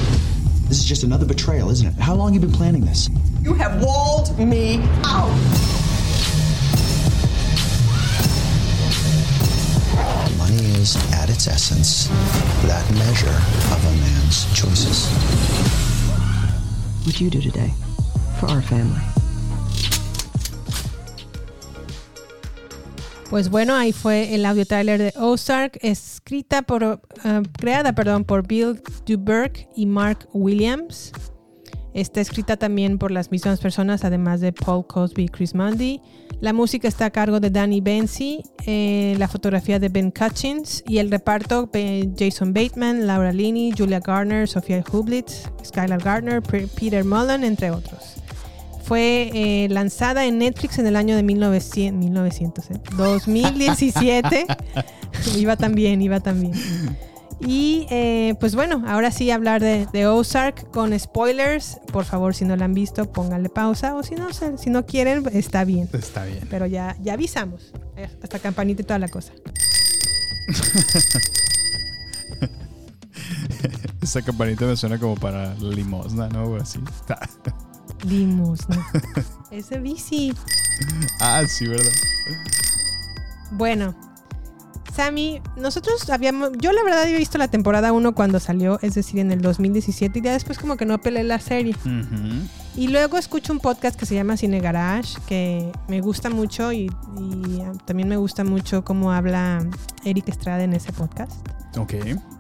This is just another betrayal, isn't it? How long you been planning this? You have walled me out. Money is, at its essence, that measure of a man's choices. What you do today for our family. Pues bueno, ahí fue el audio trailer de Ozark, escrita por, uh, creada, perdón, por Bill Duberg y Mark Williams. Está escrita también por las mismas personas, además de Paul Cosby y Chris Mundy. La música está a cargo de Danny Benzi, eh, la fotografía de Ben Cutchins y el reparto eh, Jason Bateman, Laura Linney, Julia Garner, Sofía Hublitz, Skylar Gardner, Peter Mullen, entre otros. Fue eh, lanzada en Netflix en el año de 1900, 1900 2017. iba también, iba también. Y eh, pues bueno, ahora sí hablar de, de, Ozark con spoilers. Por favor, si no la han visto, pónganle pausa. O si no, si no quieren, está bien. Está bien. Pero ya, ya avisamos. Eh, hasta campanita y toda la cosa. [laughs] Esa campanita me suena como para la limosna, ¿no? Así. Limosna. [laughs] Ese bici. Ah, sí, ¿verdad? Bueno, Sammy, nosotros habíamos, yo la verdad había visto la temporada 1 cuando salió, es decir, en el 2017 y ya después como que no peleé la serie. Y luego escucho un podcast que se llama Cine Garage, que me gusta mucho y, y también me gusta mucho cómo habla Eric Estrada en ese podcast. Ok.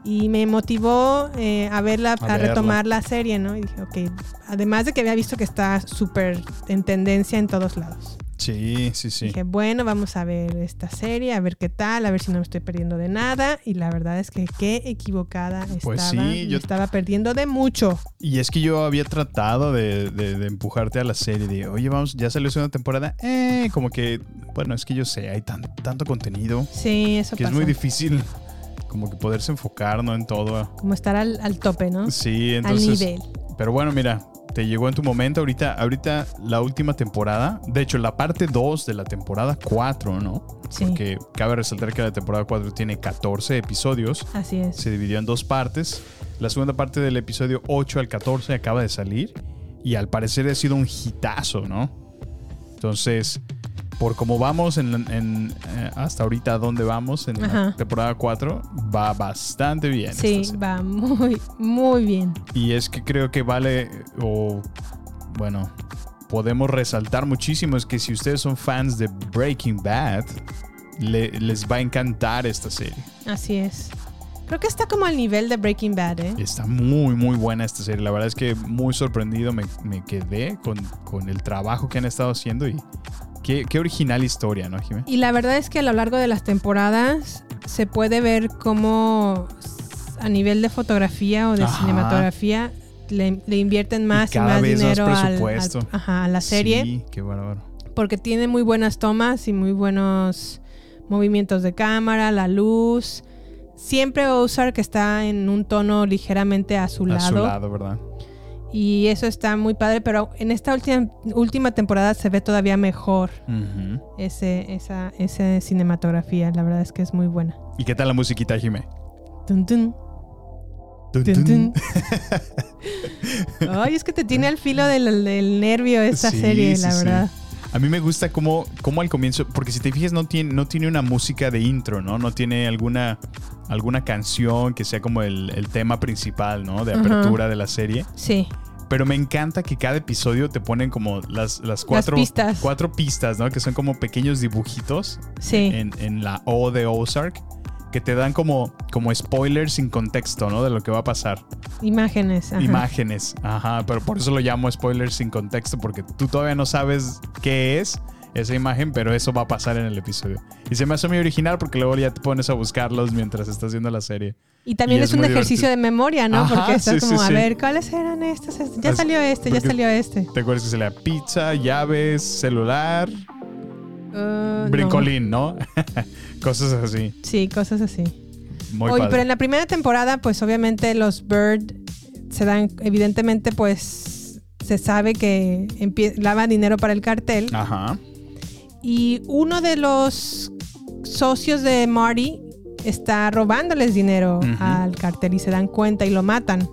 Y me motivó eh, a verla, a, a retomar la serie, ¿no? Y dije, ok, además de que había visto que está súper en tendencia en todos lados. Sí, sí, sí. Dije, bueno, vamos a ver esta serie, a ver qué tal, a ver si no me estoy perdiendo de nada. Y la verdad es que qué equivocada pues estaba. Sí, yo estaba perdiendo de mucho. Y es que yo había tratado de, de, de empujarte a la serie. De, oye, vamos, ya salió una temporada. Eh, como que, bueno, es que yo sé, hay tan, tanto contenido. Sí, eso Que pasa. es muy difícil como que poderse enfocar, ¿no? En todo. Como estar al, al tope, ¿no? Sí, entonces. Al nivel. Pero bueno, mira, te llegó en tu momento. Ahorita, ahorita la última temporada, de hecho, la parte 2 de la temporada 4, ¿no? Sí. Porque cabe resaltar que la temporada 4 tiene 14 episodios. Así es. Se dividió en dos partes. La segunda parte del episodio 8 al 14 acaba de salir. Y al parecer ha sido un hitazo, ¿no? Entonces, por cómo vamos en, en eh, hasta ahorita, ¿dónde vamos? En Ajá. la temporada 4, va bastante bien. Sí, va muy, muy bien. Y es que creo que vale, o bueno, podemos resaltar muchísimo es que si ustedes son fans de Breaking Bad, le- les va a encantar esta serie. Así es. Creo que está como al nivel de Breaking Bad, ¿eh? Está muy, muy buena esta serie. La verdad es que muy sorprendido me, me quedé con, con el trabajo que han estado haciendo y qué, qué original historia, ¿no, Jimé? Y la verdad es que a lo largo de las temporadas se puede ver cómo a nivel de fotografía o de Ajá. cinematografía le, le invierten más y, cada más vez más dinero al- al- presupuesto. ajá, a la serie. Sí, qué bárbaro. Porque tiene muy buenas tomas y muy buenos movimientos de cámara, la luz. Siempre Ozark está en un tono ligeramente azulado. A su lado, ¿verdad? Y eso está muy padre, pero en esta última, última temporada se ve todavía mejor ese, esa, esa cinematografía. La verdad es que es muy buena. ¿Y qué tal la musiquita, Jimé? Tun, tun. Tun, Tun, tun. tun. [laughs] Ay, es que te tiene al filo del, del nervio esta Sí, serie, la sí. verdad. A mí me gusta cómo, cómo al comienzo, porque si te fijas no tiene, no tiene una música de intro, ¿no? No tiene alguna, alguna canción que sea como el, el tema principal, ¿no? De apertura de la serie. Sí. Pero me encanta que cada episodio te ponen como las, las cuatro pistas. cuatro pistas, ¿no? Que son como pequeños dibujitos Sí. en, en la O de Ozark que te dan como, como spoilers sin contexto, ¿no? De lo que va a pasar. Imágenes. ajá. Imágenes. Ajá, pero por eso lo llamo spoilers sin contexto, porque tú todavía no sabes qué es esa imagen, pero eso va a pasar en el episodio. Y se me hace muy original porque luego ya te pones a buscarlos mientras estás viendo la serie. Y también Y es, es un ejercicio divertido. de memoria, ¿no? Ajá, Porque estás sí, sí, como, a sí. ver, ¿cuáles eran estos? Ya salió este, ya salió este. ¿Te acuerdas que da pizza, llaves, celular, Uh, no. brincolín, ¿no? [laughs] Cosas así. Sí, cosas así. Muy Oye, padre. pero en la primera temporada, pues obviamente los Bird se dan, evidentemente, pues se sabe que lavan dinero para el cartel. Ajá. Y uno de los socios de Marty está robándoles dinero al cartel y se dan cuenta y lo matan.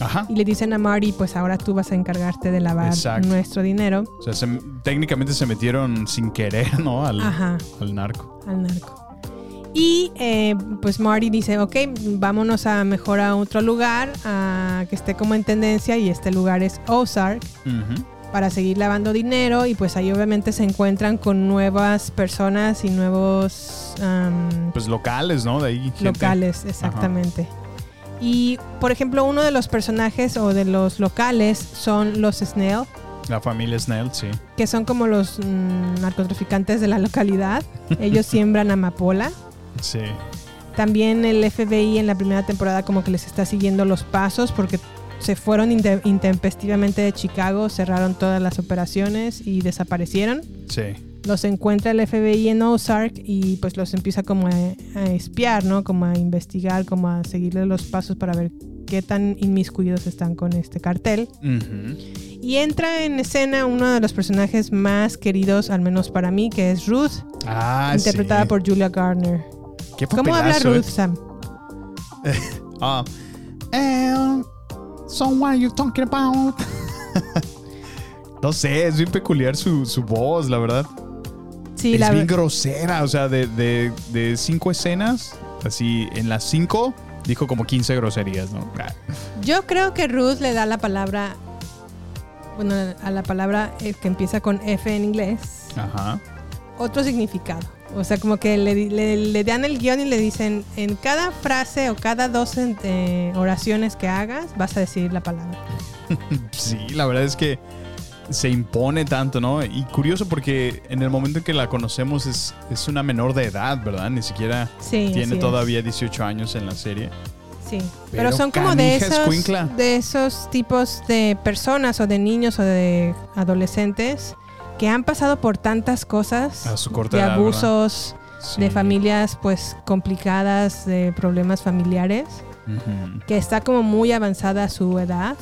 Ajá. Y le dicen a Marty, pues ahora tú vas a encargarte de lavar Exacto. nuestro dinero O sea, se- técnicamente se metieron sin querer, ¿no? Al, Ajá. al narco. al narco. Y eh, pues Marty dice, ok, vámonos a mejor a otro lugar, a que esté como en tendencia y este lugar es Ozark para seguir lavando dinero y pues ahí obviamente se encuentran con nuevas personas y nuevos Pues locales, ¿no? De ahí. gente. locales, exactamente. Y por ejemplo, uno de los personajes o de los locales son los Snell, La familia Snell, sí. que son como los mm, narcotraficantes de la localidad. Ellos [laughs] siembran amapola. Sí. También el FBI en la primera temporada como que les está siguiendo los pasos porque se fueron inte- intempestivamente de Chicago, cerraron todas las operaciones y desaparecieron. Sí. Los encuentra el FBI en Ozark y pues los empieza como a, a espiar, ¿no? Como a investigar, como a seguirle los pasos para ver qué tan inmiscuidos están con este cartel. Y entra en escena uno de los personajes más queridos, al menos para mí, que es Ruth, Ah, interpretada sí. por Julia Garner. Qué ¿Cómo habla papelazo, Ruth, eh. Sam? [laughs] Ah. Eh, so what are you talking about? [laughs] no sé, es bien peculiar su, su voz, la verdad. Sí, es la bien grosera, o sea, de, de- de cinco escenas, así, en las cinco dijo como 15 groserías, ¿no? Ah, Yo creo que Ruth le da la palabra, bueno, a la palabra eh, que empieza con F en inglés, Ajá. otro significado. O sea, como que le, le- le dan el guion y le dicen, en cada frase o cada dos eh, oraciones que hagas, vas a decir la palabra. [laughs] Sí, la verdad es que se impone tanto, ¿no? Y curioso porque en el momento en que la conocemos es, es una menor de edad, ¿verdad? Ni siquiera Sí, tiene todavía 18 años en la serie. Sí, Pero pero, son como de esos, escuincla. de esos tipos de personas o de niños o de adolescentes que han pasado por tantas cosas, A su corta de edad, abusos, Sí. de familias pues complicadas, de problemas familiares, que está como muy avanzada a su edad,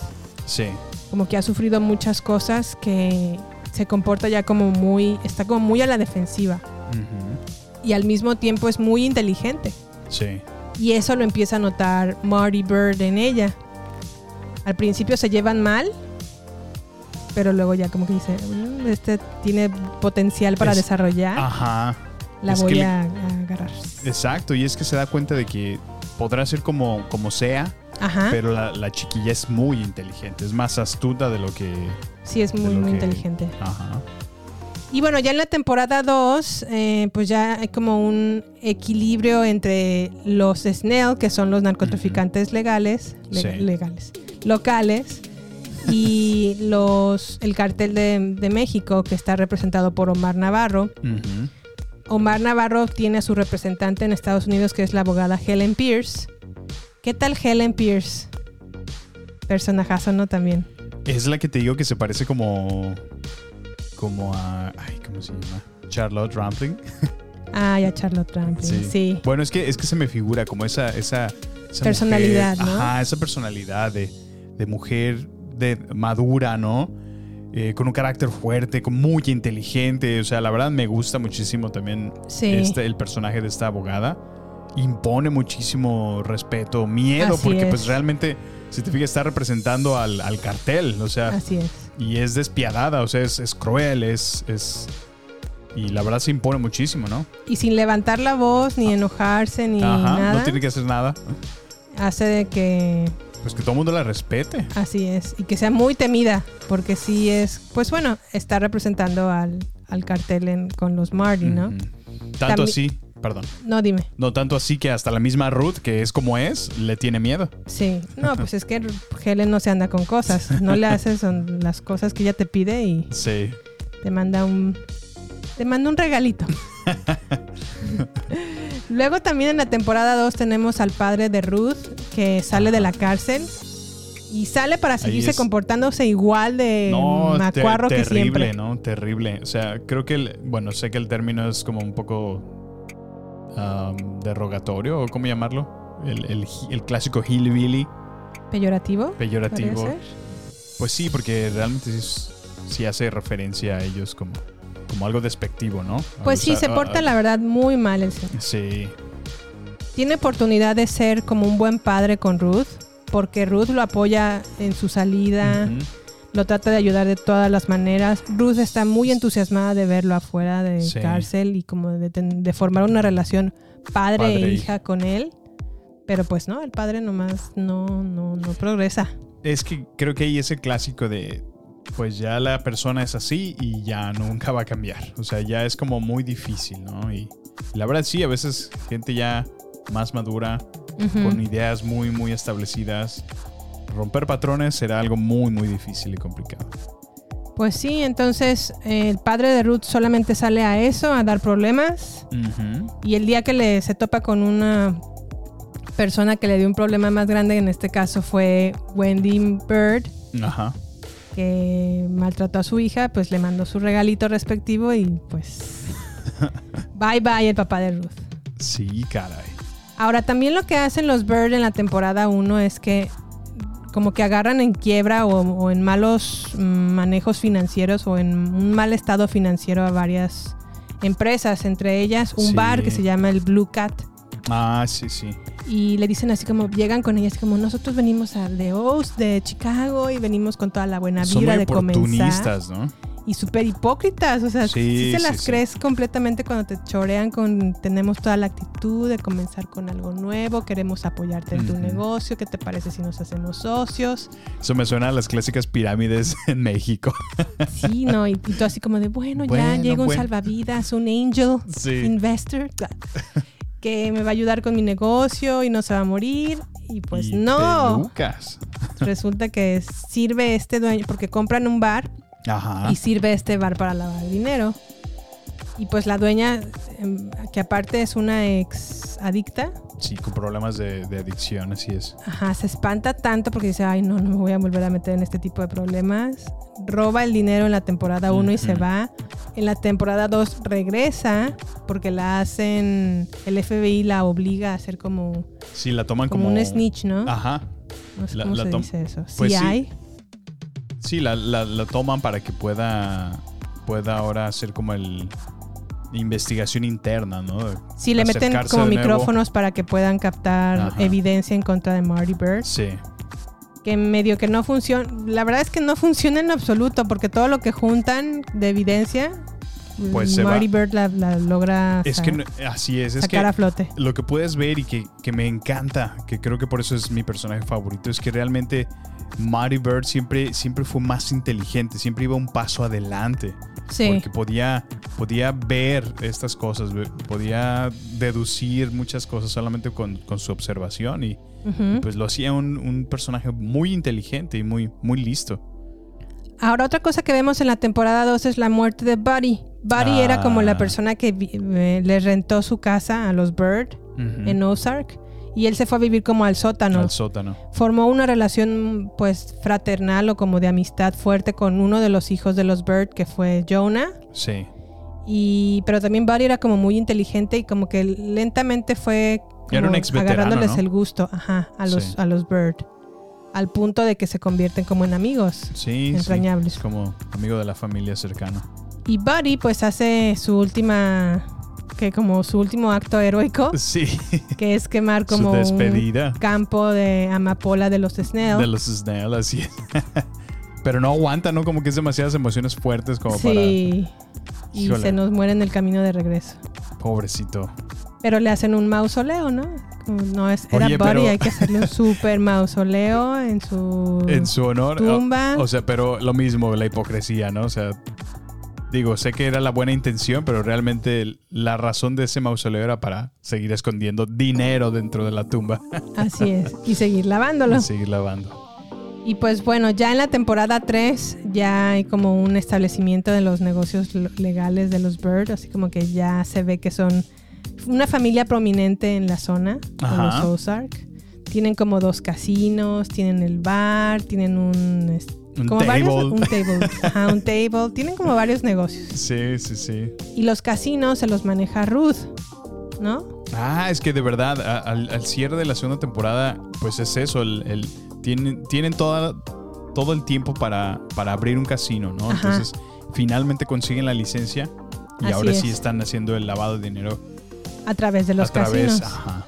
Sí. como que ha sufrido muchas cosas que se comporta ya como muy, está como muy a la defensiva y al mismo tiempo es muy inteligente. Sí. Y eso lo empieza a notar Marty Bird en ella. Al principio se llevan mal, pero luego ya como que dice, "Mm, este tiene potencial para Es- desarrollar, Ajá. la Es voy le- a, a agarrar. Exacto, y es que se da cuenta de que podrá ser como, como sea, Ajá. pero la, la chiquilla es muy inteligente, es más astuta de lo que... Sí, es muy, muy que- inteligente. Ajá. Y bueno, ya en la temporada 2, pues ya hay como un equilibrio entre los Snell, que son los narcotraficantes legales, le- Sí. legales, locales, y los el cartel de, de México, que está representado por Omar Navarro. Omar Navarro tiene a su representante en Estados Unidos, que es la abogada Helen Pierce. ¿Qué tal Helen Pierce? Personajazo, ¿no? También. Es la que te digo que se parece como... Como a... Ay, ¿cómo se llama? Charlotte Rampling. [laughs] Ah, ya Charlotte Rampling. Sí. Bueno, es que, es que se me figura como esa... esa, esa Personalidad, mujer- ¿no? Ajá, esa personalidad de, de mujer de madura, ¿no? Eh, con un carácter fuerte, con muy inteligente. O sea, la verdad me gusta muchísimo también Sí. este, el personaje de esta abogada. Impone muchísimo respeto, miedo, Así porque es. pues realmente, si te fijas, está representando al, al cartel. O sea, Así es. y es despiadada, o sea, es, es cruel, es, es... Y la verdad se impone muchísimo, ¿no? Y sin levantar la voz, ni enojarse, ni Ajá, nada, no tiene que hacer nada. hace de que Pues que todo el mundo la respete. así es. Y que sea muy temida, porque sí es, pues bueno, está representando al, al cartel en- con los Marty, ¿no? Tanto Tambi- así, perdón. No, dime. No tanto así que hasta la misma Ruth, que es como es, le tiene miedo. Sí, no, pues es que Helen no se anda con cosas. No le haces las cosas que ella te pide y Sí. te manda un te manda un regalito. [laughs] Luego también en la temporada 2 tenemos al padre de Ruth que sale de la cárcel y sale para seguirse comportándose igual de No, te- macuarro que terrible, siempre. ¿no? Terrible. O sea, creo que, el, bueno, sé que el término es como un poco um, derogatorio, o cómo llamarlo. El, el, el clásico hillbilly Peyorativo. peyorativo. Pues sí, porque realmente sí, sí hace referencia a ellos como, como algo despectivo, ¿no? Pues sí, O sea, se a- porta a- la verdad muy mal el señor. Sí, Tiene oportunidad de ser como un buen padre con Ruth, porque Ruth lo apoya en su salida, lo trata de ayudar de todas las maneras. Ruth está muy entusiasmada de verlo afuera de Sí. cárcel y como de, de formar una relación padre, Padre e e hija con él. Pero pues no, el padre nomás no, no, no progresa. Es que creo que ahí es el clásico de, pues ya la persona es así y ya nunca va a cambiar. O sea, ya es como muy difícil, ¿no? Y la verdad sí, a veces gente ya más madura, con ideas muy, muy establecidas, romper patrones será algo muy, muy difícil y complicado. Pues sí, entonces eh, el padre de Ruth solamente sale a eso, a dar problemas. Y el día que le se topa con una persona que le dio un problema más grande, en este caso fue Wendy Bird, Ajá. Que maltrató a su hija, pues le mandó su regalito respectivo y pues [laughs] bye bye el papá de Ruth. Sí, caray. Ahora también lo que hacen los Bird en la temporada 1 es que como que agarran en quiebra o, o en malos mm, manejos financieros o en un mal estado financiero a varias empresas, entre ellas un Sí. bar que se llama el Blue Cat. Ah, sí, sí. Y le dicen así como, llegan con ellas como, nosotros venimos a The O's de Chicago y venimos con toda la buena vibra de comenzar. ¿no? Y súper hipócritas, o sea, Sí, sí, se las sí. crees completamente cuando te chorean con, tenemos toda la actitud de comenzar con algo nuevo, queremos apoyarte en tu negocio, ¿qué te parece si nos hacemos socios? Eso me suena a las clásicas pirámides [laughs] en México. Sí, ¿no? Y, y tú así como de, bueno, ya llega un bueno. salvavidas, un angel investor que me va a ayudar con mi negocio y no se va a morir. Y pues Y no, pelucas. [laughs] resulta que sirve este dueño, porque compran un bar Ajá. y sirve este bar para lavar dinero. Y pues la dueña, em, que aparte es una ex adicta, Sí, con problemas de, de adicción, así es. ajá, se espanta tanto porque dice, ay, no, no me voy a volver a meter en este tipo de problemas. Roba el dinero en la temporada 1 y se va. En la temporada 2 regresa porque la hacen, el FBI la obliga a hacer como, Sí, la toman como, como. un snitch, ¿no? Ajá. No sé La- cómo la se dice eso. Pues sí. CI. Sí, la, la- la toman para que pueda, pueda ahora hacer como el investigación interna, ¿no? Sí, le meten como nuevo. micrófonos para que puedan captar Ajá. evidencia en contra de Marty Bird. Sí. Que medio que no funciona. La verdad es que no funciona en absoluto, porque todo lo que juntan de evidencia, Pues se Marty va. Bird la, la logra Es sa- que no- así es, es que sacar a flote. lo que puedes ver y que, que me encanta, que creo que por eso es mi personaje favorito, es que realmente Marty Bird siempre, siempre fue más inteligente, siempre iba un paso adelante. Sí. Porque podía, podía ver estas cosas, podía deducir muchas cosas solamente con, con su observación y, pues lo hacía un, un personaje muy inteligente y muy, muy listo. Ahora, otra cosa que vemos en la temporada 2 es la muerte de Buddy. Buddy era como la Ah. persona que eh, le rentó su casa a los Bird en Ozark y él se fue a vivir como al sótano. Al sótano. Formó una relación pues fraternal o como de amistad fuerte con uno de los hijos de los Bird que fue Jonah. Sí. Y, pero también Buddy era como muy inteligente y como que lentamente fue Era como un ex veterano, agarrándoles ¿no? el gusto ajá, a, los, Sí. a los Bird. Al punto de que se convierten como en amigos. Sí, Entrañables. sí. Como amigo de la familia cercana. Y Buddy pues hace su última, que como su último acto heroico, Sí. que es quemar Su como despedida. un campo de amapola de los Snell. De los Snell, así es. [laughs] Pero no aguanta, ¿no? Como que es demasiadas emociones fuertes como sí. Y Híjole. se nos muere en el camino de regreso. para... Pobrecito. Pero le hacen un mausoleo, ¿no? No es, era Oye, Buddy, pero- hay que hacerle un [laughs] super mausoleo en su, En su honor. tumba. O, o sea, pero lo mismo, la hipocresía, ¿no? O sea, digo, sé que era la buena intención, pero realmente la razón de ese mausoleo era para seguir escondiendo dinero dentro de la tumba. [laughs] Así es. Y seguir lavándolo. Y seguir lavando. Y pues bueno, ya en la temporada 3 ya hay como un establecimiento de los negocios legales de los Bird, así como que ya se ve que son una familia prominente en la zona, los Ozark. Tienen como dos casinos, tienen el bar, tienen un... como varios- un table. Ajá, un table. [laughs] Tienen como varios negocios. Sí, sí, sí. Y los casinos se los maneja Ruth, ¿no? Ah, es que de verdad, a- al, al cierre de la segunda temporada, pues es eso, el, el- tienen, tienen toda, todo el tiempo para, para abrir un casino, ¿no? Ajá. Entonces, finalmente consiguen la licencia y Así ahora sí es. están haciendo el lavado de dinero A través de los a través, casinos. ajá.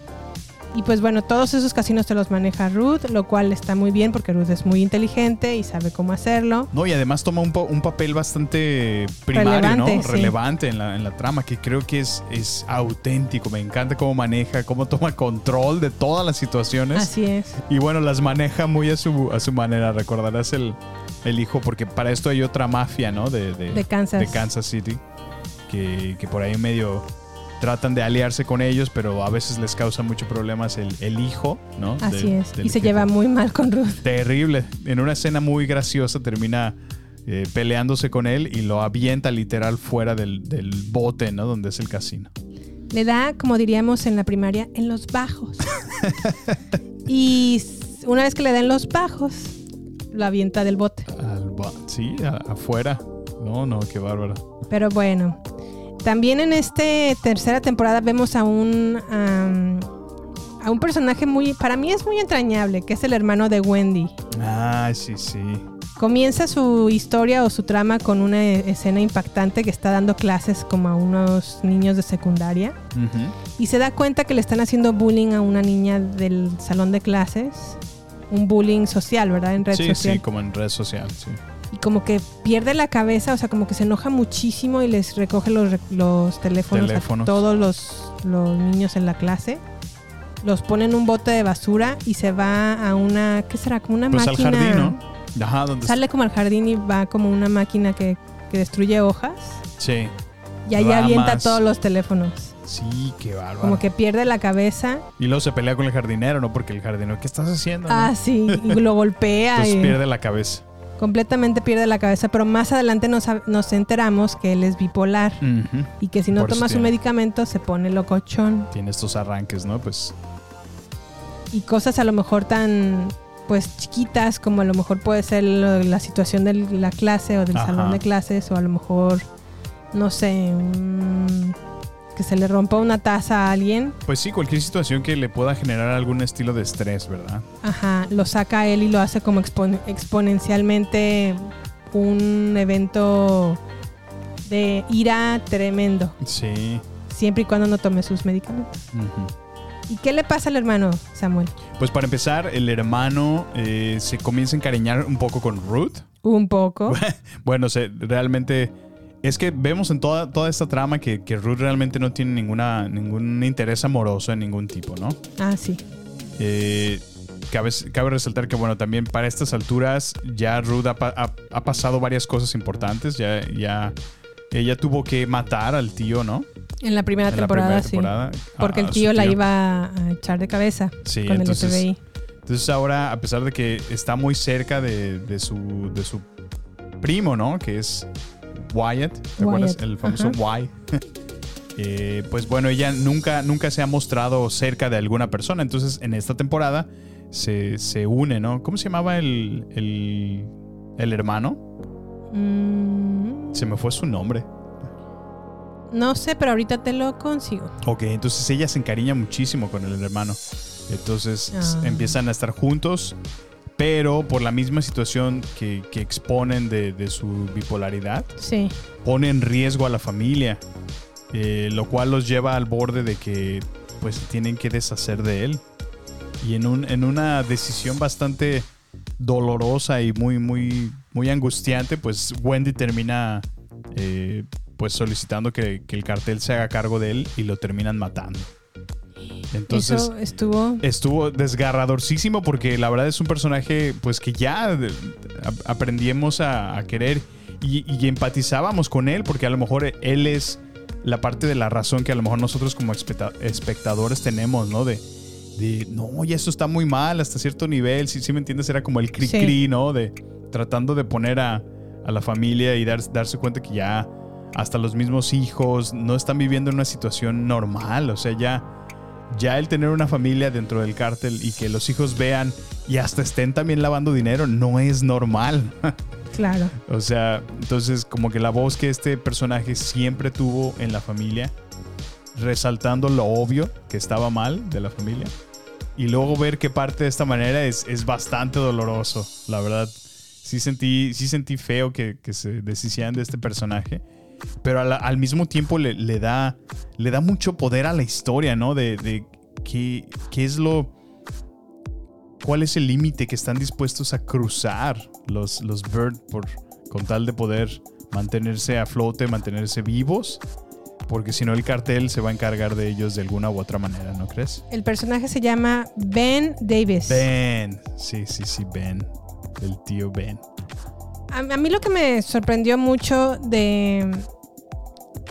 Y pues bueno, todos esos casinos te los maneja Ruth, lo cual está muy bien porque Ruth es muy inteligente y sabe cómo hacerlo. No, y además toma un, un papel bastante primario, Relevante, ¿no? sí. Relevante en la, en la trama, que creo que es, es auténtico. Me encanta cómo maneja, cómo toma control de todas las situaciones. Así es. Y bueno, las maneja muy a su, a su manera. Recordarás el, el hijo, porque para esto hay otra mafia, ¿no? De, De Kansas. de Kansas City. Que, que por ahí medio tratan de aliarse con ellos, pero a veces les causa mucho problemas el, el hijo, ¿no? Así es. Y se lleva muy mal con Ruth. Terrible. En una escena muy graciosa termina eh, peleándose con él y lo avienta literal fuera del, del bote, ¿no? Donde es el casino. Le da, como diríamos en la primaria, en los bajos. [laughs] y una vez que le da en los bajos, lo avienta del bote. Al ba- sí, afuera. No, no, qué bárbaro. Pero bueno, también en esta tercera temporada vemos a un am, a un personaje muy, para mí es muy entrañable, que es el hermano de Wendy. Ah, sí, sí. Comienza su historia o su trama con una e- escena impactante que está dando clases como a unos niños de secundaria y se da cuenta que le están haciendo bullying a una niña del salón de clases. Un bullying social, ¿verdad? En red Sí, social. sí, como en red social, sí. Y como que pierde la cabeza, o sea, como que se enoja muchísimo y les recoge los, los teléfonos, Teléfonos. a todos los, los niños en la clase. Los pone en un bote de basura y se va a una, ¿qué será? Como una Pues al máquina. jardín, ¿no? Ajá, donde Sale como al jardín y va como una máquina que, que destruye hojas Sí. y ahí avienta todos los teléfonos. Sí, qué bárbaro. Como que pierde la cabeza. Y luego se pelea con el jardinero, ¿no? Porque el jardinero, ¿qué estás haciendo? no? Ah, sí, y lo golpea. Entonces y pierde la cabeza. Completamente pierde la cabeza, pero más adelante nos, nos enteramos que él es bipolar. Y que si no Por eso toma su tiene- medicamento se pone locochón. Tiene estos arranques, ¿no? Pues Y cosas a lo mejor tan pues chiquitas como a lo mejor puede ser lo- la situación de la clase o del Ajá. salón de clases o a lo mejor no sé un- que se le rompa una taza a alguien Pues sí, cualquier situación que le pueda generar algún estilo de estrés, ¿verdad? ajá lo saca él y lo hace como expon- exponencialmente un evento de ira tremendo Sí. siempre y cuando no tome sus medicamentos. ¿y qué le pasa al hermano Samuel? Pues para empezar, el hermano eh, se comienza a encariñar un poco con Ruth. un poco [laughs] Bueno, se, realmente es que vemos en toda, toda esta trama que, que Ruth realmente no tiene ninguna, ningún interés amoroso en ningún tipo, ¿no? ah sí Eh, cabe, cabe resaltar que, bueno, también para estas alturas ya Ruth ha, ha- ha pasado varias cosas importantes. Ya, ya ella tuvo que matar al tío, ¿no? En la primera En la temporada, sí. Porque a- el tío la iba a echar de cabeza Sí, con entonces, el FBI. entonces ahora, a pesar de que está muy cerca de, de su, de su primo, ¿no? Que es Wyatt, ¿te acuerdas? El famoso ajá. Y. [laughs] Eh, pues bueno, ella nunca, nunca se ha mostrado cerca de alguna persona. Entonces, en esta temporada se, se une, ¿no? ¿Cómo se llamaba el, el, el hermano? Mm, Se me fue su nombre. no sé, pero ahorita te lo consigo. Ok, entonces ella se encariña muchísimo con el hermano. Entonces Ah. empiezan a estar juntos, pero por la misma situación que, que exponen de, de su bipolaridad, Sí. pone en riesgo a la familia, eh, lo cual los lleva al borde de que pues tienen que deshacer de él. Y en, un, en una decisión bastante dolorosa y muy, muy, muy angustiante, pues Wendy termina eh, pues solicitando que, que el cartel se haga cargo de él y lo terminan matando. Entonces Eso estuvo. estuvo desgarradorcísimo porque la verdad es un personaje pues que ya aprendimos a, a querer y, y empatizábamos con él porque a lo mejor él es la parte de la razón que a lo mejor nosotros como especta- espectadores tenemos, ¿no? De, de, no, ya esto está muy mal hasta cierto nivel, si sí, me entiendes, era como el cri-cri, Sí. ¿no? De tratando de poner a, a la familia y dar- darse cuenta que ya hasta los mismos hijos no están viviendo en una situación normal, o sea, ya ya el tener una familia dentro del cártel y que los hijos vean y hasta estén también lavando dinero no es normal. [laughs] Claro. o sea, entonces como que la voz que este personaje siempre tuvo en la familia, resaltando lo obvio que estaba mal de la familia. Y luego ver que parte de esta manera es, es bastante doloroso, la verdad. Sí sentí, sí sentí feo que, que se deshicieran de este personaje pero al, al mismo tiempo le, le da, le da mucho poder a la historia, ¿no? De, de qué, qué es lo... ¿Cuál es el límite que están dispuestos a cruzar los, los Bird por, con tal de poder mantenerse a flote, mantenerse vivos? Porque si no el cartel se va a encargar de ellos de alguna u otra manera, ¿no crees? El personaje se llama Ben Davis. Ben, sí, sí, sí, Ben. El tío Ben. A, a mí lo que me sorprendió mucho de,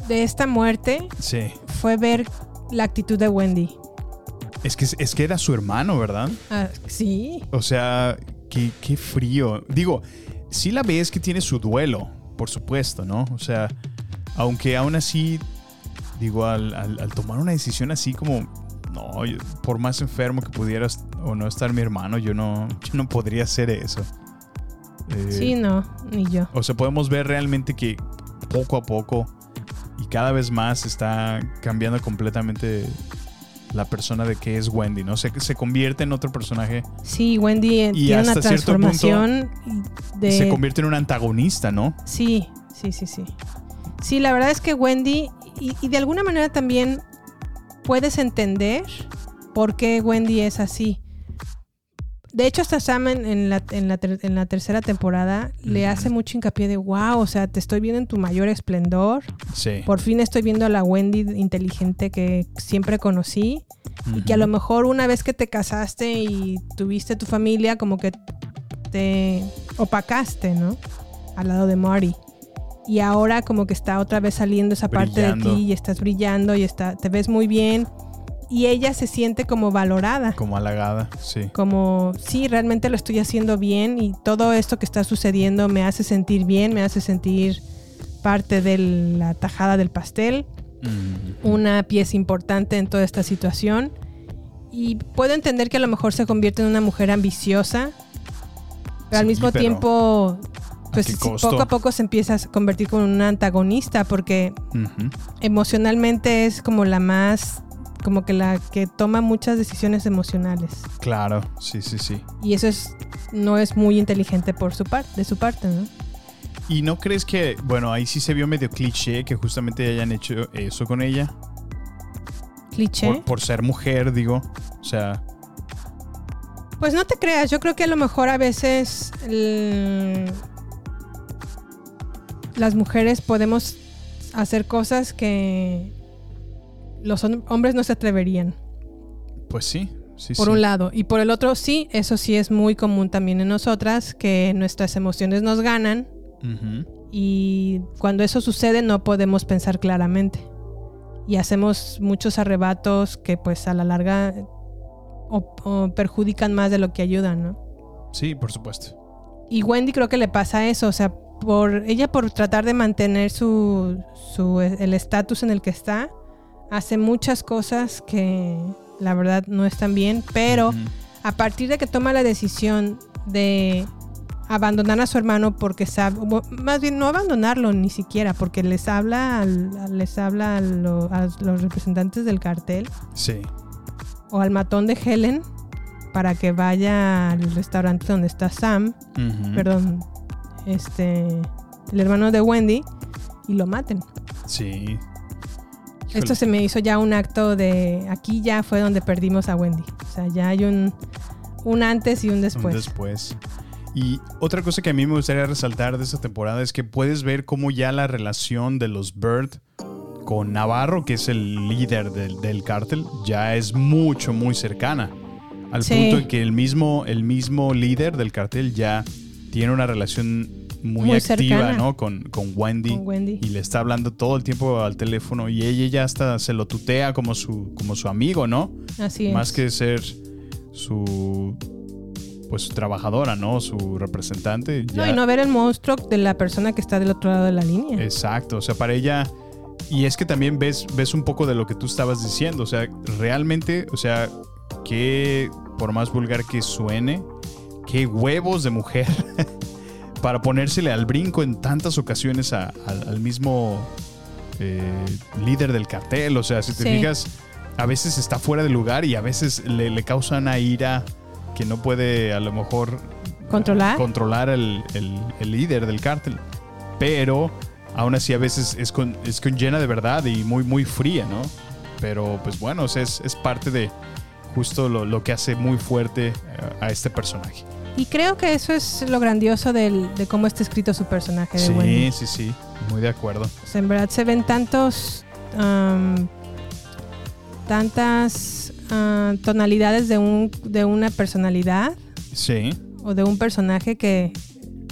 de esta muerte Sí. fue ver la actitud de Wendy. Es que, es que era su hermano, ¿verdad? Ah, sí. O sea, qué, qué frío. Digo, sí la ves que tiene su duelo, por supuesto, ¿no? O sea, aunque aún así, digo, al, al- al tomar una decisión así como, no, yo- por más enfermo que pudieras o no estar mi hermano, yo no, yo no podría hacer eso. Eh, Sí, no, ni yo. O sea, podemos ver realmente que poco a poco y cada vez más está cambiando completamente la persona de que es Wendy, ¿no? Se, se convierte en otro personaje Sí, Wendy eh, Y tiene una hasta cierto punto transformación de... se convierte en un antagonista, ¿no? Sí, sí, sí, sí. Sí, la verdad es que Wendy, y, y de alguna manera también puedes entender por qué Wendy es así. De hecho, hasta Sam en, en la, en la ter- en la tercera temporada le hace mucho hincapié de, wow, o sea, te estoy viendo en tu mayor esplendor. Sí. Por fin estoy viendo a la Wendy inteligente que siempre conocí. Y que a lo mejor una vez que te casaste y tuviste tu familia, como que te opacaste, ¿no? Al lado de Marty. Y ahora como que está otra vez saliendo esa parte de Brillando. ti y estás brillando y está, te ves muy bien. Y ella se siente como valorada. Como halagada, sí. Como, sí, realmente lo estoy haciendo bien y todo esto que está sucediendo me hace sentir bien, me hace sentir parte de la tajada del pastel una pieza importante en toda esta situación. Y puedo entender que a lo mejor se convierte en una mujer ambiciosa, pero al Sí, mismo pero tiempo, pues poco a poco se empieza a convertir como una antagonista, porque Ujú. emocionalmente es como la más, como que la que toma muchas decisiones emocionales. Claro, sí, sí, sí. Y eso es, no es muy inteligente por su parte, de su parte, ¿no? ¿Y no crees que, bueno, ahí sí se vio medio cliché que justamente hayan hecho eso con ella? Cliché. Por, por ser mujer, digo. O sea, Pues no te creas, yo creo que a lo mejor a veces el- las mujeres podemos hacer cosas que los hom- hombres no se atreverían, pues sí. sí por sí. un lado. Y por el otro, sí, eso sí es muy común también en nosotras, que nuestras emociones nos ganan y cuando eso sucede no podemos pensar claramente. Y hacemos muchos arrebatos que pues a la larga o- o perjudican más de lo que ayudan, ¿no? Sí, por supuesto. Y Wendy creo que le pasa eso, o sea, por ella por tratar de mantener su, su el estatus en el que está, hace muchas cosas que la verdad no están bien, pero a partir de que toma la decisión de abandonar a su hermano porque sabe, más bien no abandonarlo ni siquiera, porque les habla, al- les habla a, lo- a los representantes del cartel Sí. o al matón de Helen para que vaya al restaurante donde está Sam, perdón, este, el hermano de Wendy, y lo maten. Sí. Esto se me hizo ya un acto de, aquí ya fue donde perdimos a Wendy. O sea, ya hay un, un antes y un después. Un después. Y otra cosa que a mí me gustaría resaltar de esta temporada es que puedes ver cómo ya la relación de los Bird con Navarro, que es el líder del, del cártel, ya es mucho, muy cercana. Al Sí. punto en que el mismo, el mismo líder del cartel ya tiene una relación muy, Muy activa, cercana. ¿no? Con, con Wendy. Con Wendy. Y le está hablando todo el tiempo al teléfono. Y ella ya hasta se lo tutea como su, como su amigo, ¿no? Así es. Más que ser su pues su trabajadora, ¿no? Su representante. No, y no ver el monstruo de la persona que está del otro lado de la línea. Exacto. O sea, para ella. Y es que también ves, ves un poco de lo que tú estabas diciendo. O sea, realmente, o sea, que por más vulgar que suene, qué huevos de mujer [laughs] para ponérsele al brinco en tantas ocasiones a- al, al mismo eh, líder del cartel. O sea, si te Sí. fijas, a veces está fuera de lugar y a veces le, le causa una ira que no puede a lo mejor ¿Controlar? controlar el, el- el líder del cártel. Pero aún así a veces es con, es con llena de verdad y muy, muy fría, ¿no? Pero pues bueno, o sea, es, es parte de... justo lo, lo que hace muy fuerte a este personaje. Y creo que eso es lo grandioso del- de cómo está escrito su personaje de Wendy. Sí, sí, sí, muy de acuerdo. O sea, en verdad se ven tantos. tantas ah, tonalidades de, un, de una personalidad Sí, o de un personaje que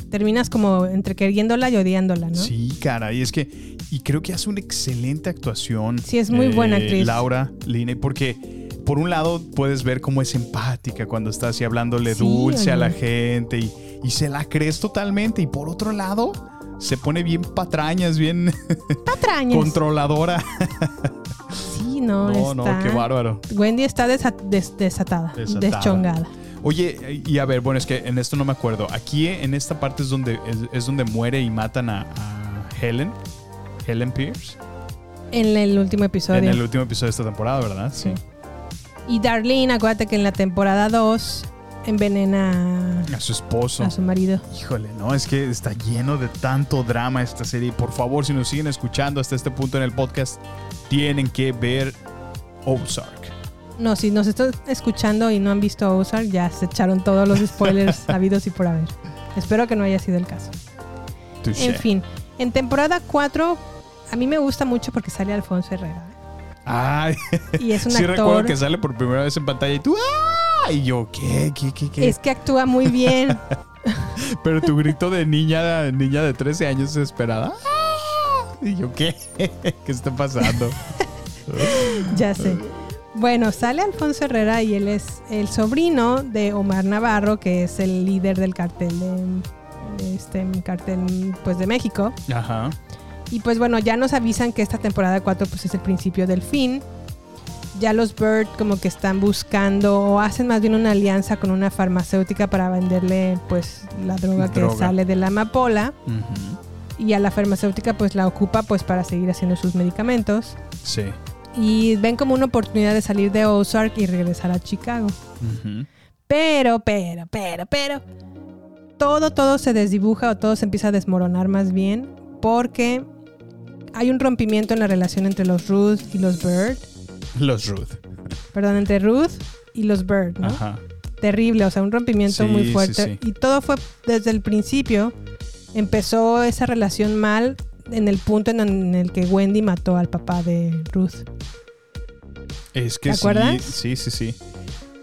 terminas como entre queriéndola y odiándola, ¿no? sí, cara, y es que, y creo que hace una excelente actuación. Sí, es muy buena actriz. Laura Linney, porque por un lado puedes ver cómo es empática cuando está así hablándole Sí, dulce a la gente y, y se la crees totalmente, y por otro lado se pone bien patrañas, bien Patrañas. [laughs] controladora. Sí, no, [laughs] No, no, está- qué bárbaro. Wendy está desa- des- desatada, Desatada. deschongada. Oye, y a ver, bueno, es que en esto no me acuerdo. Aquí en esta parte es donde es, es donde muere y matan a, a Helen. Helen Pierce. En el último episodio. En el último episodio de esta temporada, ¿verdad? Sí. Y Darlene, acuérdate que en la temporada 2 envenena A su esposo. a su marido. Híjole, no, es que está lleno de tanto drama esta serie. Por favor, si nos siguen escuchando hasta este punto en el podcast, tienen que ver Ozark. No, si nos están escuchando y no han visto Ozark, ya se echaron todos los spoilers [laughs] habidos y por haber. Espero que no haya sido el caso. Touché. En fin, en temporada 4 a mí me gusta mucho porque sale Alfonso Herrera. Ay, Y es un sí actor- recuerdo que sale por primera vez en pantalla y tú, ¡ah! Y yo, ¿qué? ¿Qué? ¿Qué? ¿Qué? Es que actúa muy bien. [laughs] Pero tu grito de niña, niña de 13 años desesperada. ¡ah! Y yo, ¿qué? [laughs] ¿Qué está pasando? [laughs] ya sé. Bueno, sale Alfonso Herrera y él es el sobrino de Omar Navarro, que es el líder del cartel de, de este cartel pues de México. Ajá. Y pues bueno, ya nos avisan que esta temporada 4 pues es el principio del fin. Ya los Bird como que están buscando o hacen más bien una alianza con una farmacéutica para venderle pues la droga que sale de la amapola y a la farmacéutica pues la ocupa pues para seguir haciendo sus medicamentos Sí. y ven como una oportunidad de salir de Ozark y regresar a Chicago. Pero, pero, pero, pero todo, todo se desdibuja o todo se empieza a desmoronar más bien porque hay un rompimiento en la relación entre los Ruth y los Bird. [laughs] Los Ruth. Perdón, entre Ruth y los Bird, ¿no? Ajá. Terrible, o sea, un rompimiento Sí, muy fuerte. sí. Y todo fue desde el principio. Empezó esa relación mal en el punto en, el que Wendy mató al papá de Ruth. Es que ¿Te acuerdas? sí, sí, sí.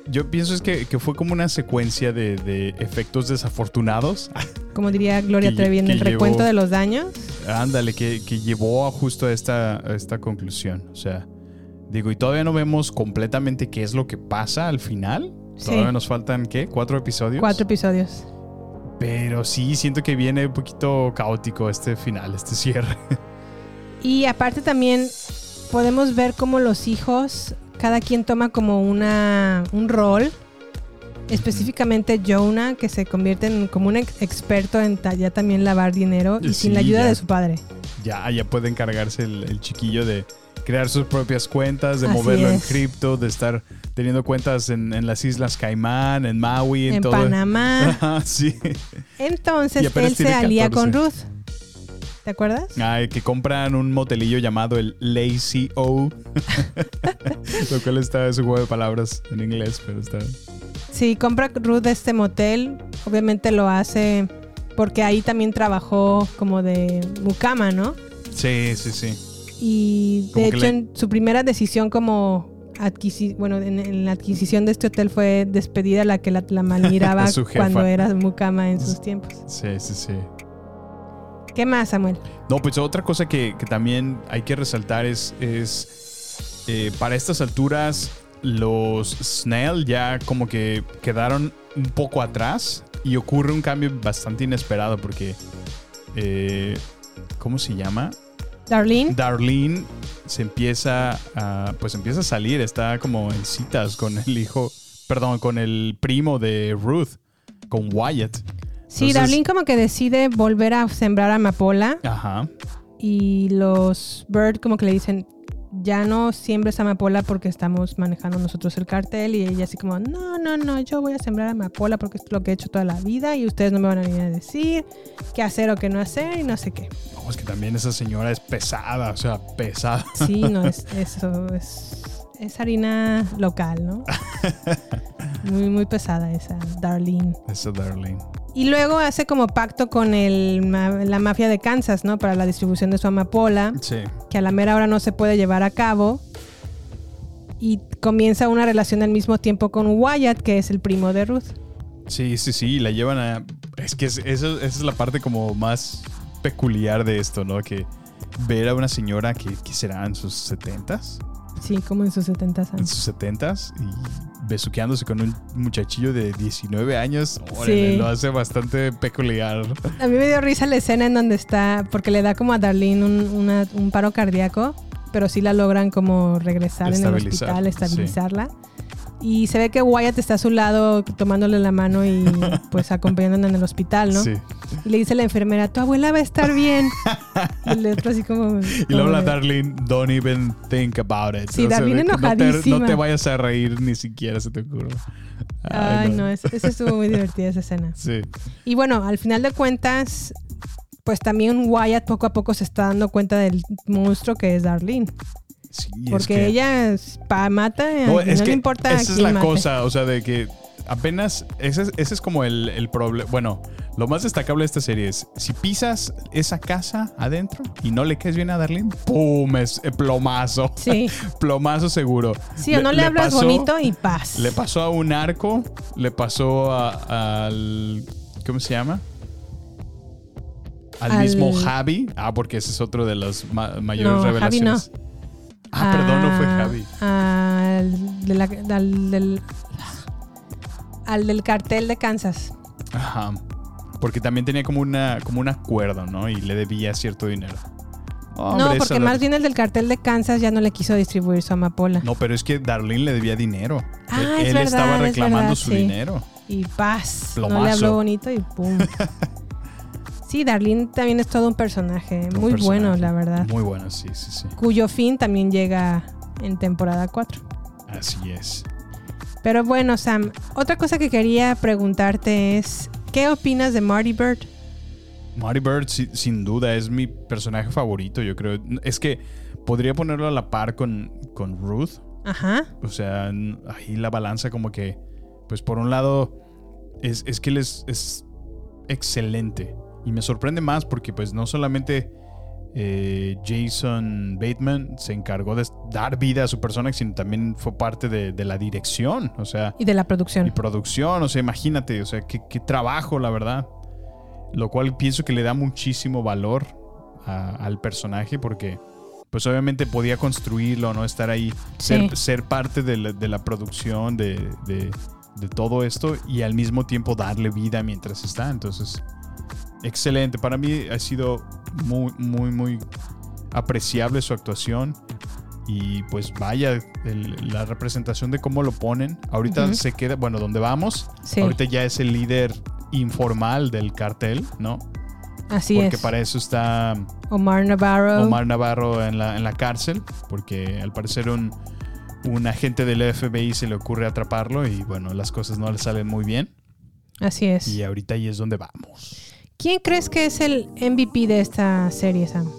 Yo pienso es que, que fue como una secuencia de, de efectos desafortunados. Como diría Gloria Que- Trevi en el recuento de los daños. Ándale, que, que llevó a justo a esta, a esta conclusión. O sea, digo, y todavía no vemos completamente qué es lo que pasa al final. Sí. Todavía nos faltan, ¿qué? ¿Cuatro episodios? Cuatro episodios. Pero sí, siento que viene un poquito caótico este final, este cierre. Y aparte también podemos ver cómo los hijos, cada quien toma como una, un rol. Específicamente Jonah, que se convierte en como un ex- experto en ya también lavar dinero y Sí, sin la ayuda ya. de su padre. Ya, ya puede encargarse el, el chiquillo de crear sus propias cuentas, de Así moverlo en cripto, de estar teniendo cuentas en, en las Islas Caimán, en Maui, en, En todo. Panamá. [laughs] Sí. Entonces él se alía 14. con Ruth. ¿Te acuerdas? Ay, que compran un motelillo llamado el Lazy O. [laughs] Lo cual está es un juego de palabras en inglés, pero está. Sí, compra Ruth este motel. Obviamente lo hace porque ahí también trabajó como de mucama, ¿no? Sí, sí, sí. Y de hecho, le- en su primera decisión como adquisi bueno, en, en la adquisición de este hotel fue despedir a la que la, la malmiraba [laughs] cuando era mucama en sus tiempos. Sí, sí, sí. ¿Qué más, Samuel? No, pues otra cosa que, que también hay que resaltar es, es eh, para estas alturas los Snail ya como que quedaron un poco atrás y ocurre un cambio bastante inesperado porque, eh, ¿cómo se llama? Darlene. Darlene se empieza a, pues empieza a salir, está como en citas con el hijo, perdón, con el primo de Ruth, con Wyatt. Sí, Entonces- Darlene como que decide volver a sembrar amapola Ajá. y los Bird como que le dicen, ya no siembres amapola porque estamos manejando nosotros el cartel y ella así como, no, no, no, yo voy a sembrar amapola porque es lo que he hecho toda la vida y ustedes no me van a venir a decir qué hacer o qué no hacer y no sé qué. No, es que también esa señora es pesada, o sea, pesada. Sí, no, [laughs] es, eso es, es harina local, ¿no? [laughs] muy, muy pesada esa, Darlene. Esa Darlene. Y luego hace como pacto con el, la mafia de Kansas, ¿no? Para la distribución de su amapola, Sí. que a la mera hora no se puede llevar a cabo. Y comienza una relación al mismo tiempo con Wyatt, que es el primo de Ruth. Sí, sí, sí, la llevan a... Es que es- eso, esa es la parte como más peculiar de esto, ¿no? Que ver a una señora que, que será en sus 70s, Sí, como en sus 70 en años. sus 70s, y besuqueándose con un muchachillo de 19 años, órale, Sí. lo hace bastante peculiar. A mí me dio risa la escena en donde está, porque le da como a Darlene un, una- un paro cardíaco, pero sí la logran como regresar en el hospital, sí. Y se ve que Wyatt está a su lado tomándole la mano y [laughs] pues acompañándola en el hospital, ¿no? Sí. Y le dice a la enfermera, tu abuela va a estar bien. [laughs] y el otro así como... Y luego la Darlene, don't even think about it. Sí, Darlene de que no te- enojadísima. No te, vayas a reír ni siquiera se te ocurra. Ay, no, esa esa estuvo muy divertida esa escena. [laughs] Sí. Y bueno, al final de cuentas, pues también Wyatt poco a poco se está dando cuenta del monstruo que es Darlene. Es Porque que- ella es pa- mata, No, es que le importa esa es la mate. cosa, o sea, de que apenas, ese es, ese es como el, el problema, bueno, lo más destacable de esta serie es, si pisas esa casa adentro y no le caes bien a Darlene, ¡pum! Es eh, plomazo. Sí. [laughs] plomazo seguro. Sí, o no le, hablas pasó- bonito y paz. Le pasó a un arco, le pasó a- al, ¿cómo se llama? Al, Al- mismo Javi. Ah, porque ese es otro de las ma- mayores No, Javi revelaciones. Ah, perdón, no fue Javi. Al, de la- al del, al del cartel de Kansas. Ajá. Porque también tenía como una como un acuerdo, ¿no? Y le debía cierto dinero. Hombre, no, porque más bien el del cartel de Kansas ya no le quiso distribuir su amapola. No, pero es que Darlene le debía dinero. Ah, él es él verdad, estaba es reclamando verdad, su sí. dinero. Y paz. No Plomazo. le habló bonito y pum. [laughs] sí, Darlene también es todo un personaje. Un muy personaje. bueno, la verdad. Muy bueno, sí, sí, sí. Cuyo fin también llega en temporada 4. Así es. Pero bueno, Sam, otra cosa que quería preguntarte es, ¿qué opinas de Marty Bird? Marty Bird, si- sin duda, es mi personaje favorito, yo creo. Es que podría ponerlo a la par con, con Ruth. Ajá. O sea, ahí la balanza como que, pues por un lado, es, es que él es, es excelente. Y me sorprende más porque pues no solamente eh, Jason Bateman se encargó de dar vida a su personaje, sino también fue parte de, de la dirección. O sea, Y de la producción. y producción, o sea, imagínate, o sea, qué, qué trabajo, la verdad. Lo cual pienso que le da muchísimo valor a- al personaje porque, pues obviamente podía construirlo, ¿no? Estar ahí, ser, ser parte de la, de la producción, de, de- de todo esto y al mismo tiempo darle vida mientras está. Entonces, excelente. Para mí ha sido muy, muy, muy apreciable su actuación. Y pues vaya, el- la representación de cómo lo ponen. Ahorita se queda, bueno, donde vamos, Sí. ahorita ya es el líder informal del cartel, ¿no? Así porque es. para eso está Omar Navarro. Omar Navarro en la, en la cárcel, porque al parecer un, un agente del FBI se le ocurre atraparlo y bueno, las cosas no le salen muy bien. Así es. Y ahorita ahí es donde vamos. ¿Quién crees que es el MVP de esta serie, Sam?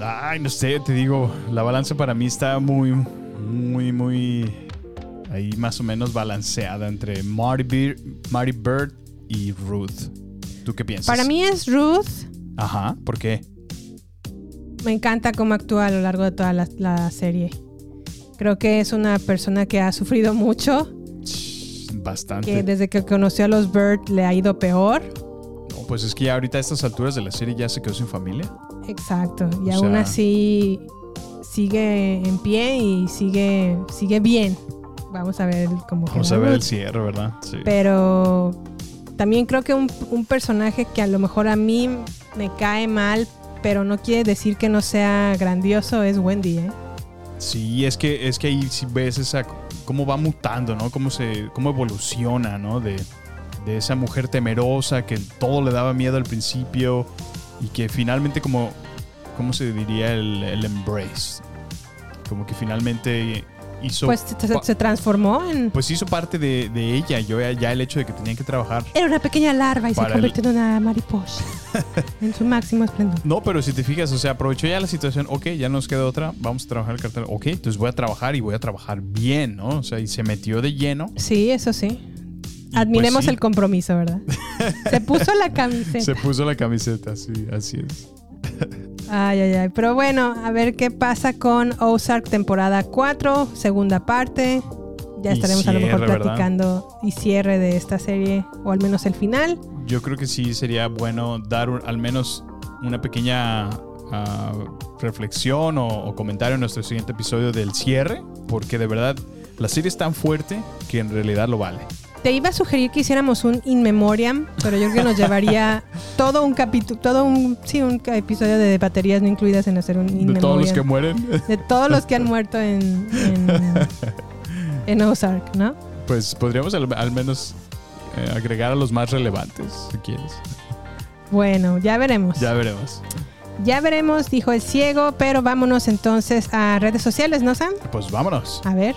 Ay, no sé, te digo, la balanza para mí está muy, muy, muy ahí más o menos balanceada entre Marty, Bir- Marty Bird y Ruth. ¿Tú qué piensas? Para mí es Ruth. Ajá, ¿por qué? Me encanta cómo actúa a lo largo de toda la, la serie. Creo que es una persona que ha sufrido mucho, Bastante. que desde que conoció a los Bird le ha ido peor. Pues es que ya ahorita a estas alturas de la serie ya se quedó sin familia. Exacto. Y O aún sea- así sigue en pie y sigue, sigue bien. Vamos a ver cómo Vamos a ver el cierre, ¿verdad? Sí. Pero también creo que un, un personaje que a lo mejor a mí me cae mal, pero no quiere decir que no sea grandioso, es Wendy, ¿eh? Sí, es que, es que ahí ves esa cómo va mutando, ¿no? Cómo se, cómo evoluciona, ¿no? De, de esa mujer temerosa que todo le daba miedo al principio y que finalmente como, ¿cómo se diría? El, el embrace. Como que finalmente hizo. Pues se, transformó en... pues hizo parte de, de ella. Yo ya, ya el hecho de que tenían que trabajar. Era una pequeña larva y se convirtió en una mariposa. [laughs] en su máximo esplendor. No, pero si te fijas, o sea, aprovechó ya la situación. Ok, ya nos queda otra. Vamos a trabajar el cartel. Ok, entonces voy a trabajar y voy a trabajar bien, ¿no? O sea, y se metió de lleno. Sí, eso sí. Admiremos sí. el compromiso, ¿verdad? [laughs] se puso la camiseta. Se puso la camiseta, sí, así es. Ay, ay, ay. Pero bueno, a ver qué pasa con Ozark temporada 4, segunda parte. Ya estaremos a lo mejor platicando y cierre de esta serie, o al menos el final. Yo creo que sí sería bueno dar un- al menos una pequeña ah, reflexión o, o comentario en nuestro siguiente episodio del cierre, porque de verdad la serie es tan fuerte que en realidad lo vale. Te iba a sugerir que hiciéramos un in memoriam, pero yo creo que nos llevaría [laughs] todo un capítulo, todo un, sí, un episodio de baterías no incluidas en hacer un in De todos los que memoriam. mueren. De todos los que han [laughs] muerto en, en, en Ozark, ¿no? Pues podríamos al, al menos eh, agregar a los más relevantes, si quieres. Bueno, ya veremos. Ya veremos. Ya veremos, dijo el ciego, pero vámonos entonces a redes sociales, ¿no, Sam? Pues vámonos. A ver.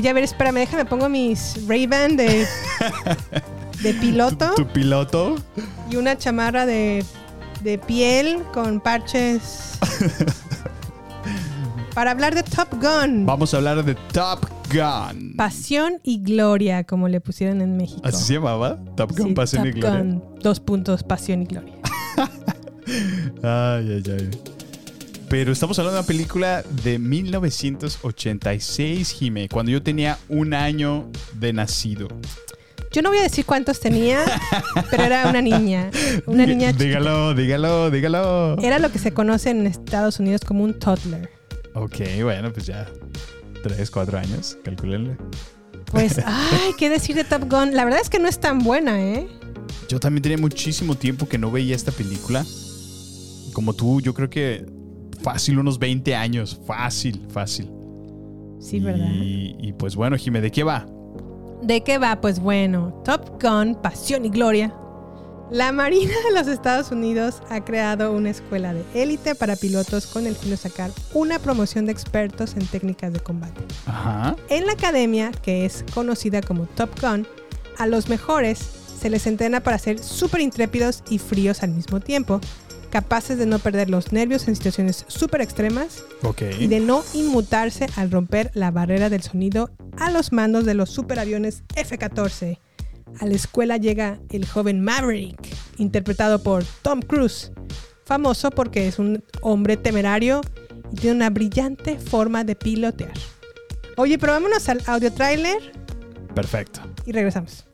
Oye, a ver, espérame, déjame, pongo mis Ray-Ban de, [laughs] de piloto Tu piloto. y una chamarra de, de piel con parches. [laughs] Para hablar de Top Gun. Vamos a hablar de Top Gun. Pasión y gloria, como le pusieron en México. ¿Así se llamaba? Top Gun, Sí, Pasión y Gloria. Gun, dos puntos, pasión y gloria. [laughs] Ay, ay, ay. Pero estamos hablando de una película de 1986, Jime, cuando yo tenía un año de nacido. Yo no voy a decir cuántos tenía, pero era una niña. Una Diga- niña. Dígalo, dígalo, dígalo. Era lo que se conoce en Estados Unidos como un toddler. Ok, bueno, pues ya. Tres, cuatro años, calculenle. Pues, [laughs] ay, ¿qué decir de Top Gun? La verdad es que no es tan buena, ¿eh? Yo también tenía muchísimo tiempo que no veía esta película. Como tú, yo creo que fácil unos 20 años. Fácil, fácil. Sí, ¿verdad? Y, pues bueno, Jime, ¿de qué va? ¿De qué va? Pues bueno, Top Gun, Pasión y Gloria. La Marina de los Estados Unidos ha creado una escuela de élite para pilotos con el fin de sacar una promoción de expertos en técnicas de combate. Ajá. En la academia, que es conocida como Top Gun, a los mejores se les entrena para ser súper intrépidos y fríos al mismo tiempo, capaces de no perder los nervios en situaciones súper extremas y de no inmutarse al romper la barrera del sonido a los mandos de los superaviones F-14. A la escuela llega el joven Maverick, interpretado por Tom Cruise, famoso porque es un hombre temerario y tiene una brillante forma de pilotear. Oye, pero vámonos al audio trailer Perfecto. y regresamos.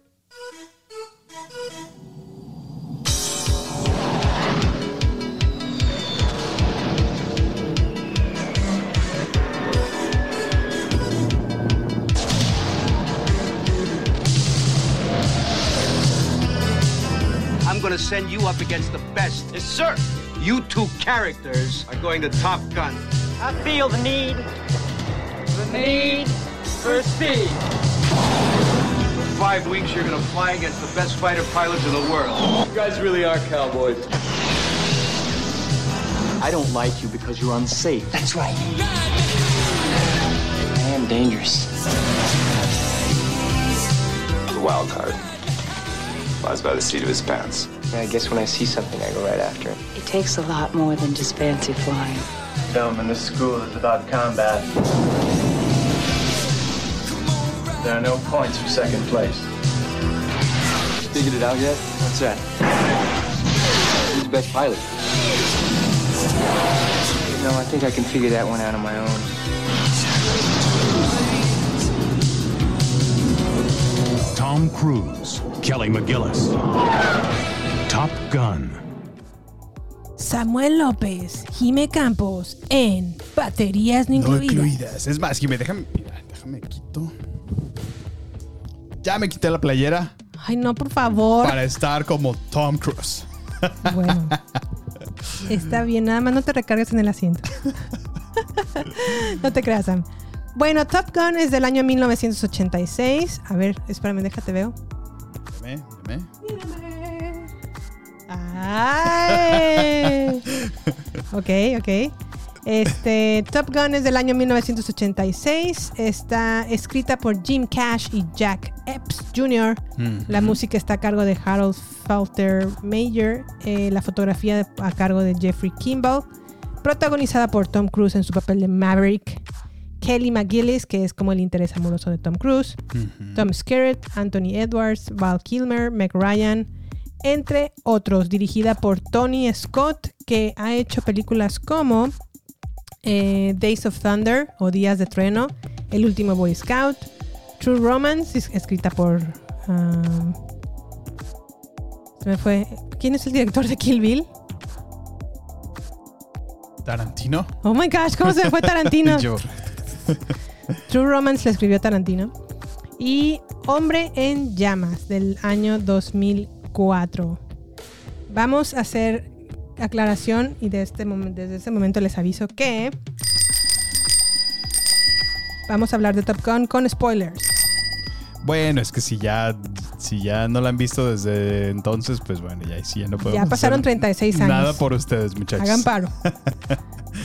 I'm gonna send you up against the best. Yes, sir. You two characters are going to Top Gun. I feel the need, the need for speed. For five weeks, you're gonna fly against the best fighter pilots in the world. You guys really are cowboys. I don't like you because you're unsafe. That's right. I am dangerous. The wild card flies by the seat of his pants. Yeah, I guess when I see something, I go right after it. It takes a lot more than just fancy flying. Gentlemen, this school is about combat. There are no points for second place. Figured it out yet? What's that? Who's the best pilot? No, I think I can figure that one out on my own. Tom Cruise, Kelly McGillis. Top Gun. Samuel López, Jime Campos en Baterías No, No incluidas. incluidas. Es más, Jimé, déjame. Mira, déjame quito. Ya me quité la playera Ay, no, por favor. para estar como Tom Cruise. Bueno. [laughs] Está bien, nada más no te recargues en el asiento. no te creas, Sam. Bueno, Top Gun es del año 1986. A ver, espérame, déjate veo. Dime, dime. ¡Ay! [laughs] ok, ok. Este, Top Gun es del año 1986. Está escrita por Jim Cash y Jack Epps Jr. Mm. La música está a cargo de Harold Falter Mayer. Eh, la fotografía a cargo de Jeffrey Kimball. Protagonizada por Tom Cruise en su papel de Maverick. Kelly McGillis, que es como el interés amoroso de Tom Cruise. Tom Skerritt, Anthony Edwards, Val Kilmer, Meg Ryan, entre otros. Dirigida por Tony Scott, que ha hecho películas como eh, Days of Thunder o Días de Trueno, El último Boy Scout, True Romance, es- escrita por. um, se me fue. ¿Quién es el director de Kill Bill? Tarantino. Oh my gosh, ¿cómo se me fue Tarantino? [laughs] Yo. [laughs] True Romance la escribió Tarantino. Y Hombre en Llamas del año 2004. Vamos a hacer aclaración y de este desde este momento les aviso que vamos a hablar de Top Gun con spoilers. Bueno, es que si ya, si ya no la han visto desde entonces, pues bueno, ya, sí, ya no podemos. Ya pasaron hacer 36 años. Nada por ustedes, muchachos. Hagan paro. [laughs]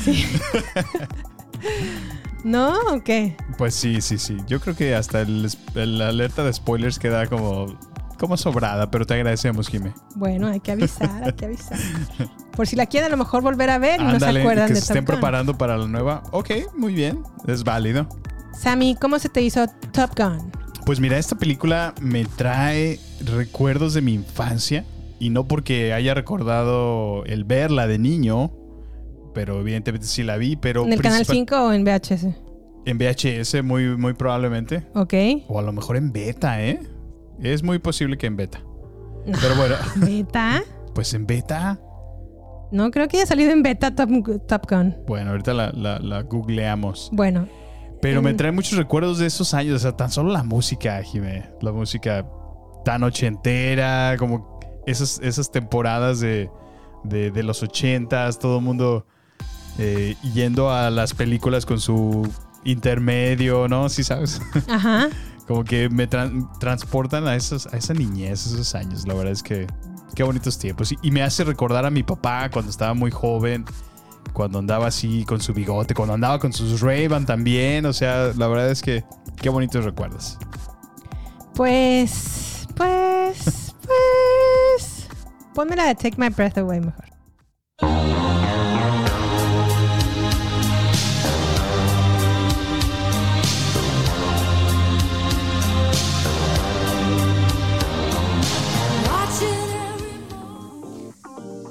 Sí. [laughs] ¿No? ¿O qué? Pues sí, sí, sí. Yo creo que hasta el, el alerta de spoilers queda como, como sobrada, pero te agradecemos, Jimé. Bueno, hay que avisar, hay que avisar. [laughs] Por si la quieren a lo mejor volver a ver y no se acuerdan que de se estén Top Gun. preparando para la nueva. Ok, muy bien. Es válido. Sammy, ¿cómo se te hizo Top Gun? Pues mira, esta película me trae recuerdos de mi infancia. Y no porque haya recordado el verla de niño, pero evidentemente sí la vi, pero ¿En el canal principal- 5 o en VHS? En VHS, muy, muy probablemente. Ok. O a lo mejor en beta, ¿eh? Es muy posible que en beta. Pero bueno, [laughs] ¿Beta? [laughs] pues en beta. No, creo que haya salido en beta Top, Top Gun. Bueno, ahorita la, la- la googleamos. Bueno, Pero me trae muchos recuerdos de esos años. O sea, tan solo la música, Jimé. La música tan ochentera, como esas, esas temporadas de, de, de los ochentas, todo el mundo eh, yendo a las películas con su intermedio, ¿no? Sí, sabes. [laughs] ajá. como que me tran- transportan a, esos, a esa niñez, esos años. La verdad es que qué bonitos tiempos. Y, y me hace recordar a mi papá cuando estaba muy joven, cuando andaba así con su bigote, cuando andaba con sus Ray-Ban también. O sea, la verdad es que qué bonitos recuerdos. Pues, pues, pues. Ponme la de Take My Breath Away mejor.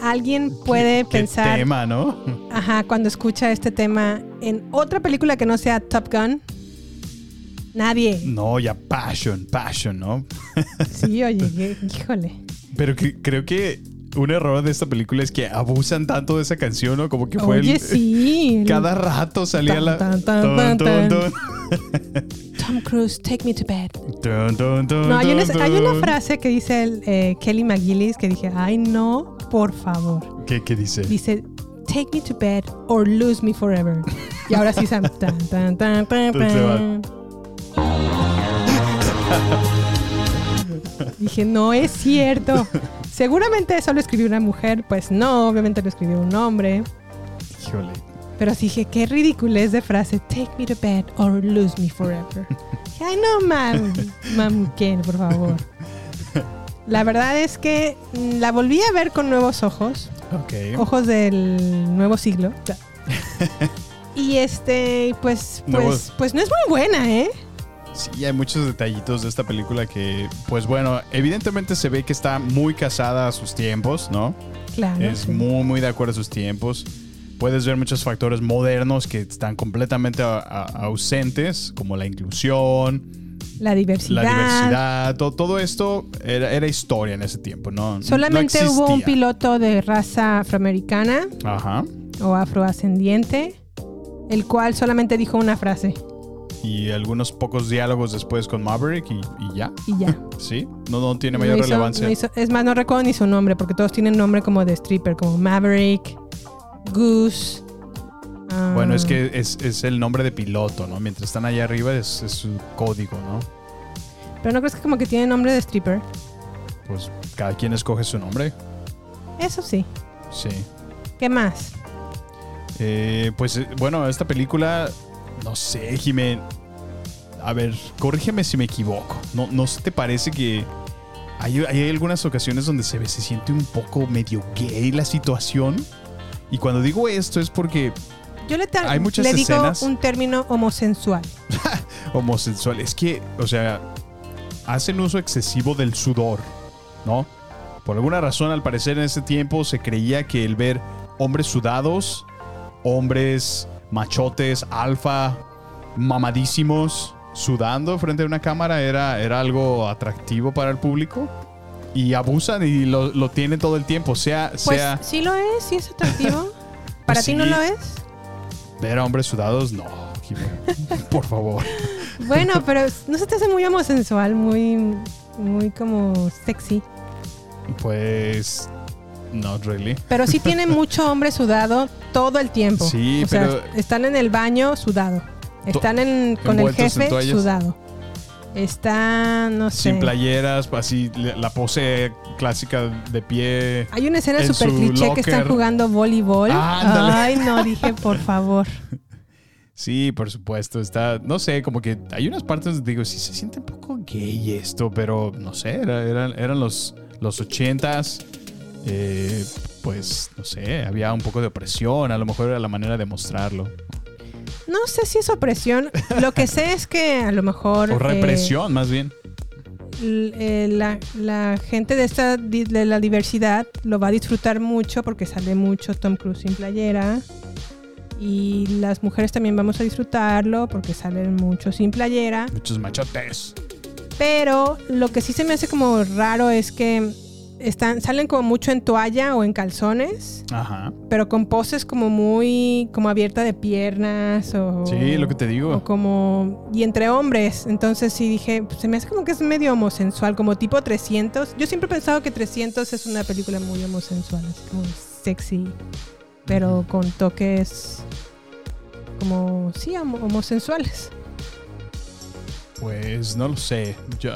Alguien [laughs] puede Qué pensar, tema, ¿no? ajá, cuando escucha este tema en otra película que no sea Top Gun. Nadie. No, ya Passion, Passion, ¿no? [laughs] Sí, oye, híjole. Pero que- creo que un error de esta película es que abusan tanto de esa canción, ¿no? Como que fue Oye, el- sí. Cada rato salía Tan, la... tan, tan, Tom Cruise, take me to bed. No, hay una, hay frase que dice el, eh, Kelly McGillis que dije, ay no, por favor. ¿Qué, qué dice? Dice, take me to bed or lose me forever. Y ahora sí, Sam. Tan, tan, tan, tan, tan. Dije, no es cierto. Seguramente eso lo escribió una mujer. Pues no, obviamente lo escribió un hombre. Híjole. Pero sí dije, qué ridiculez de frase. Take me to bed or lose me forever. [laughs] Ay, no, mam. Mam, ¿quién, por favor? La verdad es que mm, la volví a ver con nuevos ojos. Ok. Ojos del nuevo siglo. Y este, pues, pues, Nuevos. pues no es muy buena, ¿eh? Sí, hay muchos detallitos de esta película que, pues bueno, evidentemente se ve que está muy casada a sus tiempos, ¿no? Claro. es sí. muy, muy de acuerdo a sus tiempos. Puedes ver muchos factores modernos que están completamente a- a- ausentes, como la inclusión, La diversidad. La diversidad, to- todo, esto era, era historia en ese tiempo, ¿no? no Solamente hubo un piloto de raza afroamericana Ajá. o afroascendiente, el cual solamente dijo una frase Y algunos pocos diálogos después con Maverick y, y ya. y ya. [laughs] Sí, no, no tiene No mayor hizo- relevancia. no hizo- es más, no recuerdo ni su nombre, porque todos tienen nombre como de stripper, como Maverick, Goose. ah, Bueno, es que es, es el nombre de piloto, ¿no? Mientras están allá arriba es, es su código, ¿no? Pero no crees que como que tiene nombre de stripper. Pues cada quien escoge su nombre. Eso sí. Sí. ¿Qué más? Eh, pues eh, bueno, esta película, no sé, Jimé. A ver, corrígeme si me equivoco. ¿No, no se te parece que hay, hay algunas ocasiones donde se, ve- se siente un poco medio gay la situación? Y cuando digo esto es porque Yo le, Hay muchas le digo escenas. un término homosensual. [laughs] homosexual. Es que, o sea, hacen uso excesivo del sudor, ¿no? Por alguna razón, al parecer en ese tiempo se creía que el ver hombres sudados, hombres machotes, alfa, mamadísimos, sudando frente a una cámara era, era algo atractivo para el público. Y abusan y lo, lo tienen todo el tiempo, sea, Pues sea sí lo es, sí es atractivo. [laughs] ¿Para ti no lo es? ver a hombres sudados, no. [laughs] Por favor. Bueno, pero no se te hace muy homosensual, muy, muy como sexy. Pues. Not really. Pero sí tiene [laughs] mucho hombre sudado todo el tiempo. Sí, o sea, pero- están en el baño sudado. Están en, con el jefe sudado. Están, no sé. Sin playeras, así la pose clásica de pie. Hay una escena en súper cliché que están jugando voleibol. Ándale. Ay, no, dije, por [laughs] favor. Sí, por supuesto. Está, no sé, como que hay unas partes donde digo, sí se siente un poco gay esto, pero no sé, era- eran, eran los, los ochentas. eh, pues, no sé, había un poco de opresión, a lo mejor era la manera de mostrarlo. No sé si es opresión. Lo que sé es que a lo mejor. O eh, represión, más bien. eh, la, la gente de esta de la diversidad lo va a disfrutar mucho porque sale mucho Tom Cruise sin playera. Y las mujeres también vamos a disfrutarlo porque salen mucho sin playera. Muchos machotes. Pero lo que sí se me hace como raro es que están, salen como mucho en toalla o en calzones, Ajá. pero con poses como muy como abierta de piernas o Sí, lo que te digo. o como y entre hombres. Entonces sí dije, pues, se me hace como que es medio homosensual, como tipo 300. Yo siempre he pensado que 300 es una película muy homosensual, así como sexy, pero con toques como sí homo- homosensuales. Pues no lo sé. Yo,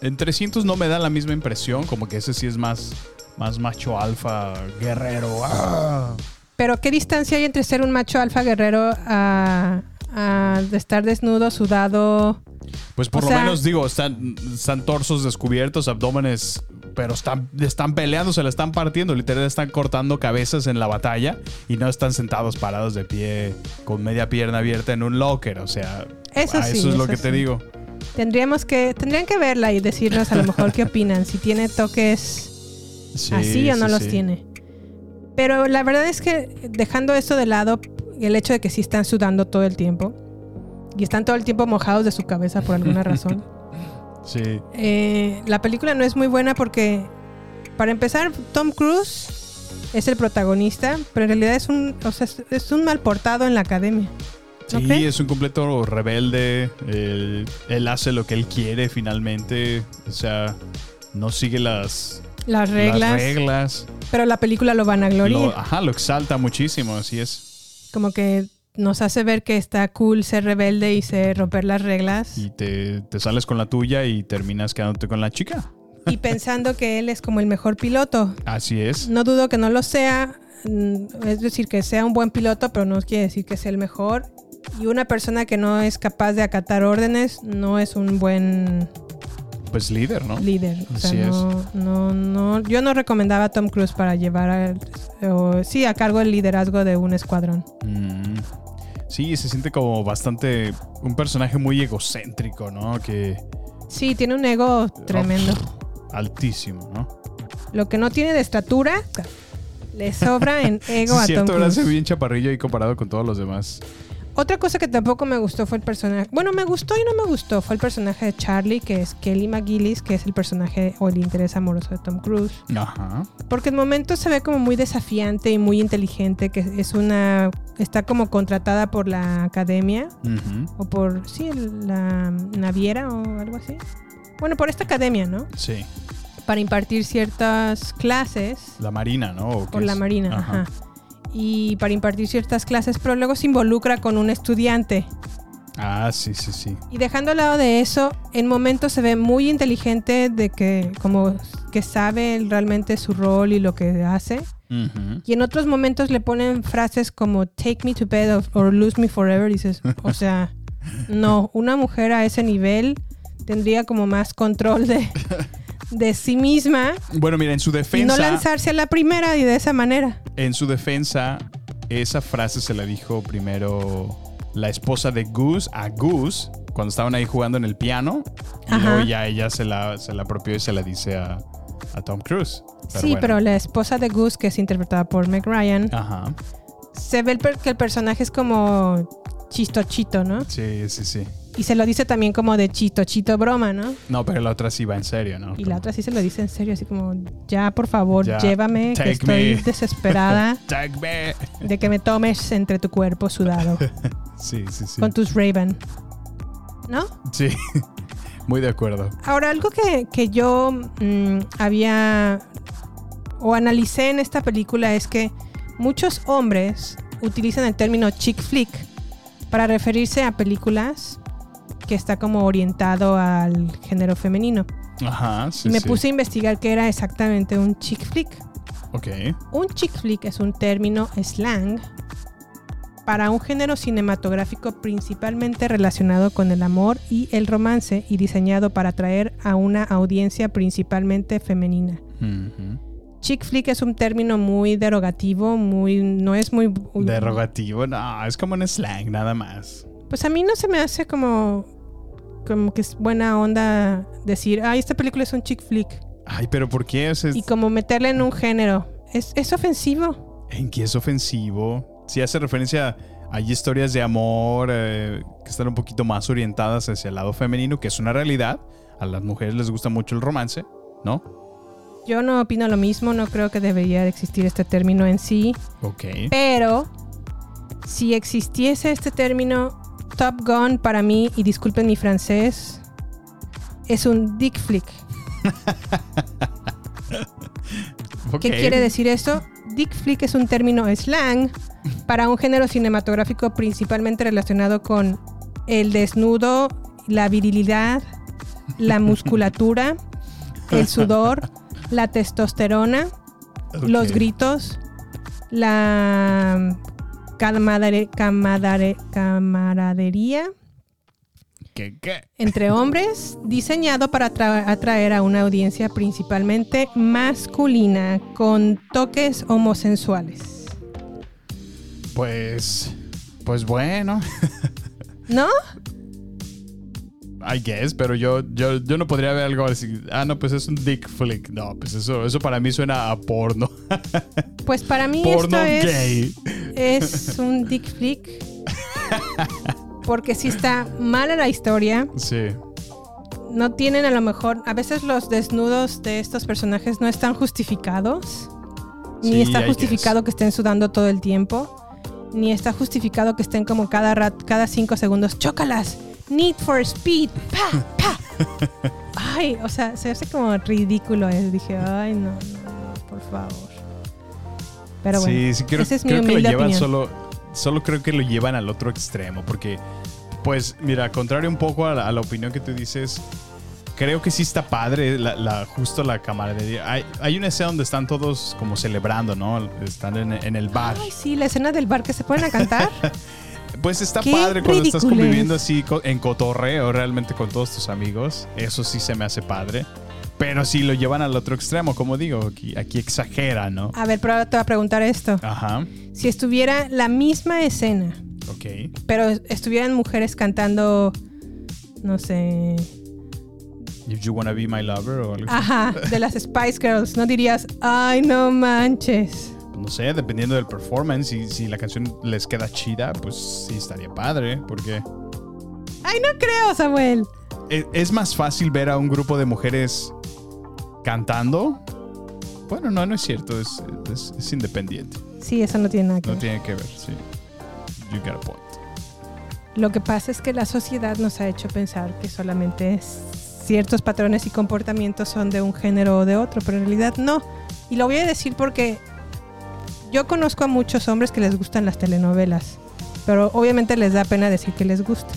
en 300 no me da la misma impresión, como que ese sí es más, más macho alfa, guerrero. ah. Pero ¿qué distancia hay entre ser un macho alfa guerrero a, a estar desnudo, sudado? Pues por O lo sea- menos digo, están, están torsos descubiertos, abdómenes, pero están, están peleando, se la están partiendo, literal están cortando cabezas en la batalla y no están sentados parados de pie con media pierna abierta en un locker. O sea, Eso sí, eso es lo eso que te digo. Tendríamos que tendrían que verla y decirnos a lo mejor qué opinan, si tiene toques Sí, así o no los tiene. Pero la verdad es que dejando esto de lado, el hecho de que sí están sudando todo el tiempo y están todo el tiempo mojados de su cabeza por alguna [laughs] razón. Sí. Eh, la película no es muy buena porque, para empezar, Tom Cruise es el protagonista, pero en realidad es un, o sea, es- un mal portado en la academia. ¿No Sí, es un completo rebelde. Él, él hace lo que él quiere finalmente. O sea, no sigue las, Las reglas. las reglas. Pero la película lo van a gloriar. Lo- ajá, lo exalta muchísimo, así es. Como que nos hace ver que está cool ser rebelde y ser romper las reglas. Y te, te sales con la tuya y terminas quedándote con la chica. Y pensando que él es como el mejor piloto. Así es. No dudo que no lo sea. mm, Es decir, que sea un buen piloto, pero no quiere decir que sea el mejor. Y una persona que no es capaz de acatar órdenes no es un buen Pues líder, ¿no? líder. O sea, Así es. no, no, no, yo no recomendaba a Tom Cruise para llevar a, o, sí, a cargo el liderazgo de un escuadrón. Mm. Sí, se siente como bastante un personaje muy egocéntrico, ¿no? Que Sí, tiene un ego tremendo. altísimo, ¿no? Lo que no tiene de estatura, le sobra en [laughs] ego Sí, a es cierto, Tom ahora Cruise. se ve bien chaparrillo ahí comparado con todos los demás. Otra cosa que tampoco me gustó fue el personaje. Bueno, me gustó y no me gustó. Fue el personaje de Charlie, que es Kelly McGillis, que es el personaje o el interés amoroso de Tom Cruise. Ajá. Porque en momentos se ve como muy desafiante y muy inteligente, que es una. Está como contratada por la academia. Ujú. O por. Sí, la naviera o algo así. Bueno, por esta academia, ¿no? Sí. Para impartir ciertas clases. La Marina, ¿no? ¿O qué Por la? Marina, ajá. Y para impartir ciertas clases, pero luego se involucra con un estudiante. Ah, sí, sí, sí. Y dejando al lado de eso, en momentos se ve muy inteligente de que como que sabe realmente su rol y lo que hace. Y en otros momentos le ponen frases como take me to bed or, or lose me forever. Y dices, o sea, [laughs] no, una mujer a ese nivel tendría como más control de, [laughs] de sí misma Bueno, mira, en su y no defensa. lanzarse a la primera y de esa manera. En su defensa, esa frase se la dijo primero la esposa de Goose a Goose cuando estaban ahí jugando en el piano. Y Ajá. luego ya ella se la, se la apropió y se la dice a, a Tom Cruise. Pero sí, bueno. pero la esposa de Goose, que es interpretada por Meg Ryan, Ajá. se ve el que el personaje es como chistochito, ¿no? Sí, sí, sí. Y se lo dice también como de chistochito broma, ¿no? No, pero la otra sí va en serio, ¿no? Y la otra sí se lo dice en serio, así como, ya por favor, Ya, llévame, que estoy me. desesperada [laughs] de que me tomes entre tu cuerpo sudado [laughs] Sí, sí, sí. con tus Raven. ¿No? Sí. [laughs] Muy de acuerdo. Ahora, algo que, que yo mm, había o analicé en esta película es que muchos hombres utilizan el término chick flick para referirse a películas que está como orientado al género femenino. Ajá, sí, y me sí. puse a investigar qué era exactamente un chick flick. Ok. Un chick flick es un término slang para un género cinematográfico principalmente relacionado con el amor y el romance y diseñado para atraer a una audiencia principalmente femenina. Ujú. Chick flick es un término muy derogativo, muy no es muy Derogativo, no, es como un slang, nada más. Pues a mí no se me hace como como que es buena onda decir, "Ay, esta película es un chick flick" Ay, pero ¿por qué? Sea, y como meterle en un género. Es, es ofensivo. ¿En qué es ofensivo? Si hace referencia, hay historias de amor eh, que están un poquito más orientadas hacia el lado femenino, que es una realidad. A las mujeres les gusta mucho el romance, ¿no? Yo no opino lo mismo, no creo que debería de existir este término en sí. Ok. Pero si existiese este término, Top Gun para mí, y disculpen mi francés, es un dick flick. [laughs] ¿Qué quiere decir eso? Dick flick es un término slang para un género cinematográfico principalmente relacionado con el desnudo, la virilidad, la [laughs] musculatura, el sudor, la testosterona, los gritos, la camadare- camadare- camaradería ¿Qué, qué? entre hombres, diseñado para atra- atraer a una audiencia principalmente masculina con toques homosensuales. Pues. Pues bueno. ¿No? I guess, pero yo, yo, yo no podría ver algo así. Ah, no, pues es un dick flick. No, pues eso, eso para mí suena a porno. [laughs] Pues para mí Porno esto es, gay. es un dick flick. Porque si está mala la historia, Sí. no tienen a lo mejor, a veces los desnudos de estos personajes no están justificados, Sí, ni está I justificado que estén sudando todo el tiempo, ni está justificado que estén como cada rat, cada cinco segundos, chócalas, need for speed, pa, [laughs] pa. Ay, o sea, se hace como ridículo. eh. Dije, ay, no, no, por favor. Pero bueno, sí, sí, creo, esa es mi creo que lo llevan opinión. solo. Solo creo que lo llevan al otro extremo. Porque, pues, mira, contrario un poco a la, a la opinión que tú dices, creo que sí está padre la, la- justo la camaradería. Hay, hay una escena donde están todos como celebrando, ¿no? Están en, en el bar. Ay, sí, la escena del bar que se ponen a cantar. [laughs] Pues está Qué padre cuando estás conviviendo así en cotorreo realmente con todos tus amigos. Eso sí se me hace padre. Pero si lo llevan al otro extremo, como digo, aquí, aquí exagera, ¿no? A ver, pero ahora te voy a preguntar esto. Ajá. Si estuviera la misma escena, Ok. pero estuvieran mujeres cantando, no sé, If you wanna be my lover o algo ajá, de las Spice Girls, ¿no dirías, ay, no manches? No sé, dependiendo del performance, y si la canción les queda chida, pues sí estaría padre, porque Ay, no creo, Samuel. es, es más fácil ver a un grupo de mujeres cantando. Bueno, no, no es cierto, es, es- es independiente. Sí, eso no tiene nada que No ver. tiene que ver, sí. You got a point. Lo que pasa es que la sociedad nos ha hecho pensar que solamente ciertos patrones y comportamientos son de un género o de otro, pero en realidad no. Y lo voy a decir porque yo conozco a muchos hombres que les gustan las telenovelas, pero obviamente les da pena decir que les gusta.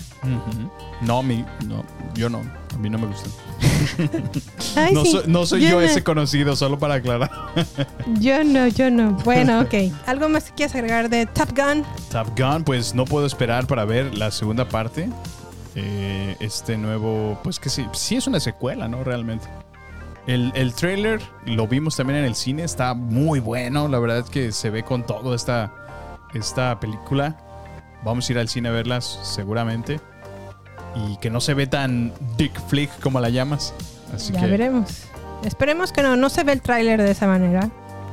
No, mi, no, yo no. A mí no me gustan. [laughs] Ay, no, sí, no soy yo yo no. ese conocido, solo para aclarar. Yo no, yo no. [laughs] Bueno, ok. ¿Algo más que quieras agregar de Top Gun? Top Gun, pues no puedo esperar para ver la segunda parte. Eh, este nuevo, pues que sí, sí es una secuela, ¿no? Realmente. El, el trailer lo vimos también en el cine, está muy bueno. La verdad es que se ve con todo esta, esta película. Vamos a ir al cine a verlas seguramente. Y que no se ve tan dick flick como la llamas. Así ya que. veremos. Esperemos que no. No se ve el tráiler de esa manera.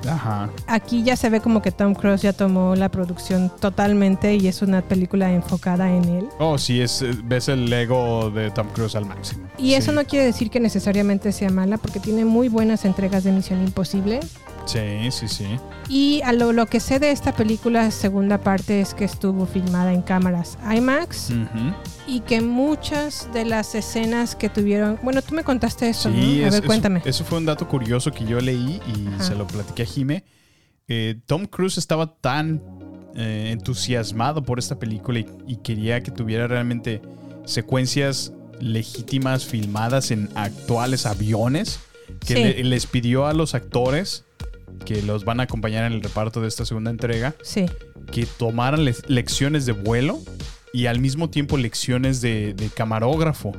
Ajá. Aquí ya se ve como que Tom Cruise ya tomó la producción totalmente y es una película enfocada en él. Oh, sí, es, ves el Lego de Tom Cruise al máximo. Y eso no quiere decir que necesariamente sea mala, porque tiene muy buenas entregas de Misión Imposible. Sí, sí, sí. Y a lo, lo que sé de esta película, segunda parte, es que estuvo filmada en cámaras IMAX y que muchas de las escenas que tuvieron. Bueno, tú me contaste eso, Sí, ¿no? A es- ver, eso- cuéntame. Eso, fue un dato curioso que yo leí y Ajá. se lo platiqué a Jime. Eh, Tom Cruise estaba tan eh, entusiasmado por esta película y, y quería que tuviera realmente secuencias legítimas filmadas en actuales aviones que Sí. le- les pidió a los actores que los van a acompañar en el reparto de esta segunda entrega Sí. que tomaran le- lecciones de vuelo y al mismo tiempo lecciones de, de camarógrafo.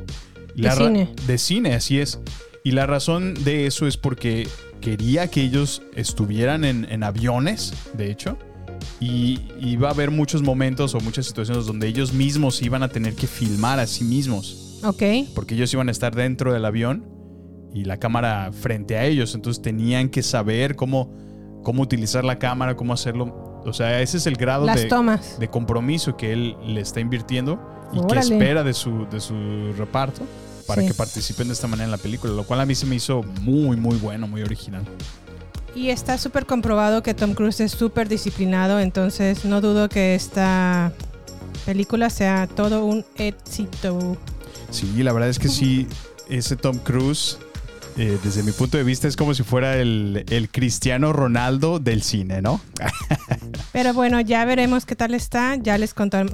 De cine. De cine, así es. Y la razón de eso es porque quería que ellos estuvieran en, en aviones, de hecho, y iba a haber muchos momentos o muchas situaciones donde ellos mismos iban a tener que filmar a sí mismos, Ok. porque ellos iban a estar dentro del avión y la cámara frente a ellos, entonces tenían que saber cómo, cómo utilizar la cámara, cómo hacerlo. O sea, ese es el grado de, tomas. de compromiso que él le está invirtiendo y que espera de su, de su reparto para Sí. que participen de esta manera en la película, lo cual a mí se me hizo muy, muy bueno, muy original. Y está súper comprobado que Tom Cruise es súper disciplinado, entonces no dudo que esta película sea todo un éxito. Sí, la verdad es que sí, ese Tom Cruise, eh, desde mi punto de vista, es como si fuera el, el Cristiano Ronaldo del cine, ¿no? [laughs] Pero bueno, ya veremos qué tal está. Ya les, conta-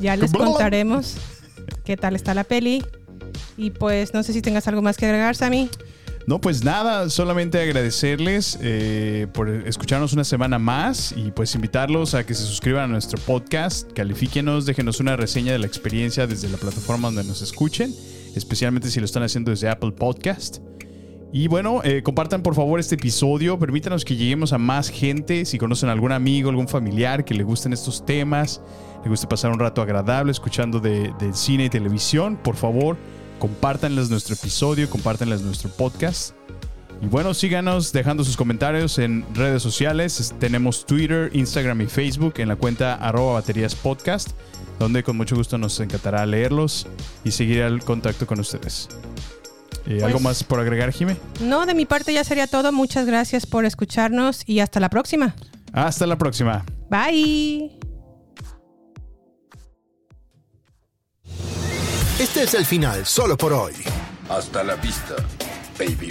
ya les contaremos qué tal está la peli. Y pues no sé si tengas algo más que agregar, Sammy. No, pues nada, solamente agradecerles eh, por escucharnos una semana más y pues invitarlos a que se suscriban a nuestro podcast, califíquenos, déjenos una reseña de la experiencia desde la plataforma donde nos escuchen, especialmente si lo están haciendo desde Apple Podcast. Y bueno, eh, compartan por favor este episodio, permítanos que lleguemos a más gente, si conocen a algún amigo, algún familiar que le gusten estos temas, le guste pasar un rato agradable escuchando de, de cine y televisión, por favor, compártanles nuestro episodio, compártanles nuestro podcast. Y bueno, síganos dejando sus comentarios en redes sociales. Es- Tenemos Twitter, Instagram y Facebook en la cuenta arroba baterías podcast, donde con mucho gusto nos encantará leerlos y seguir el contacto con ustedes. Eh, ¿Algo Pues- más por agregar, Jime? No, de mi parte ya sería todo. Muchas gracias por escucharnos y hasta la próxima. Hasta la próxima. Bye. Este es el final solo por hoy. Hasta la vista, baby.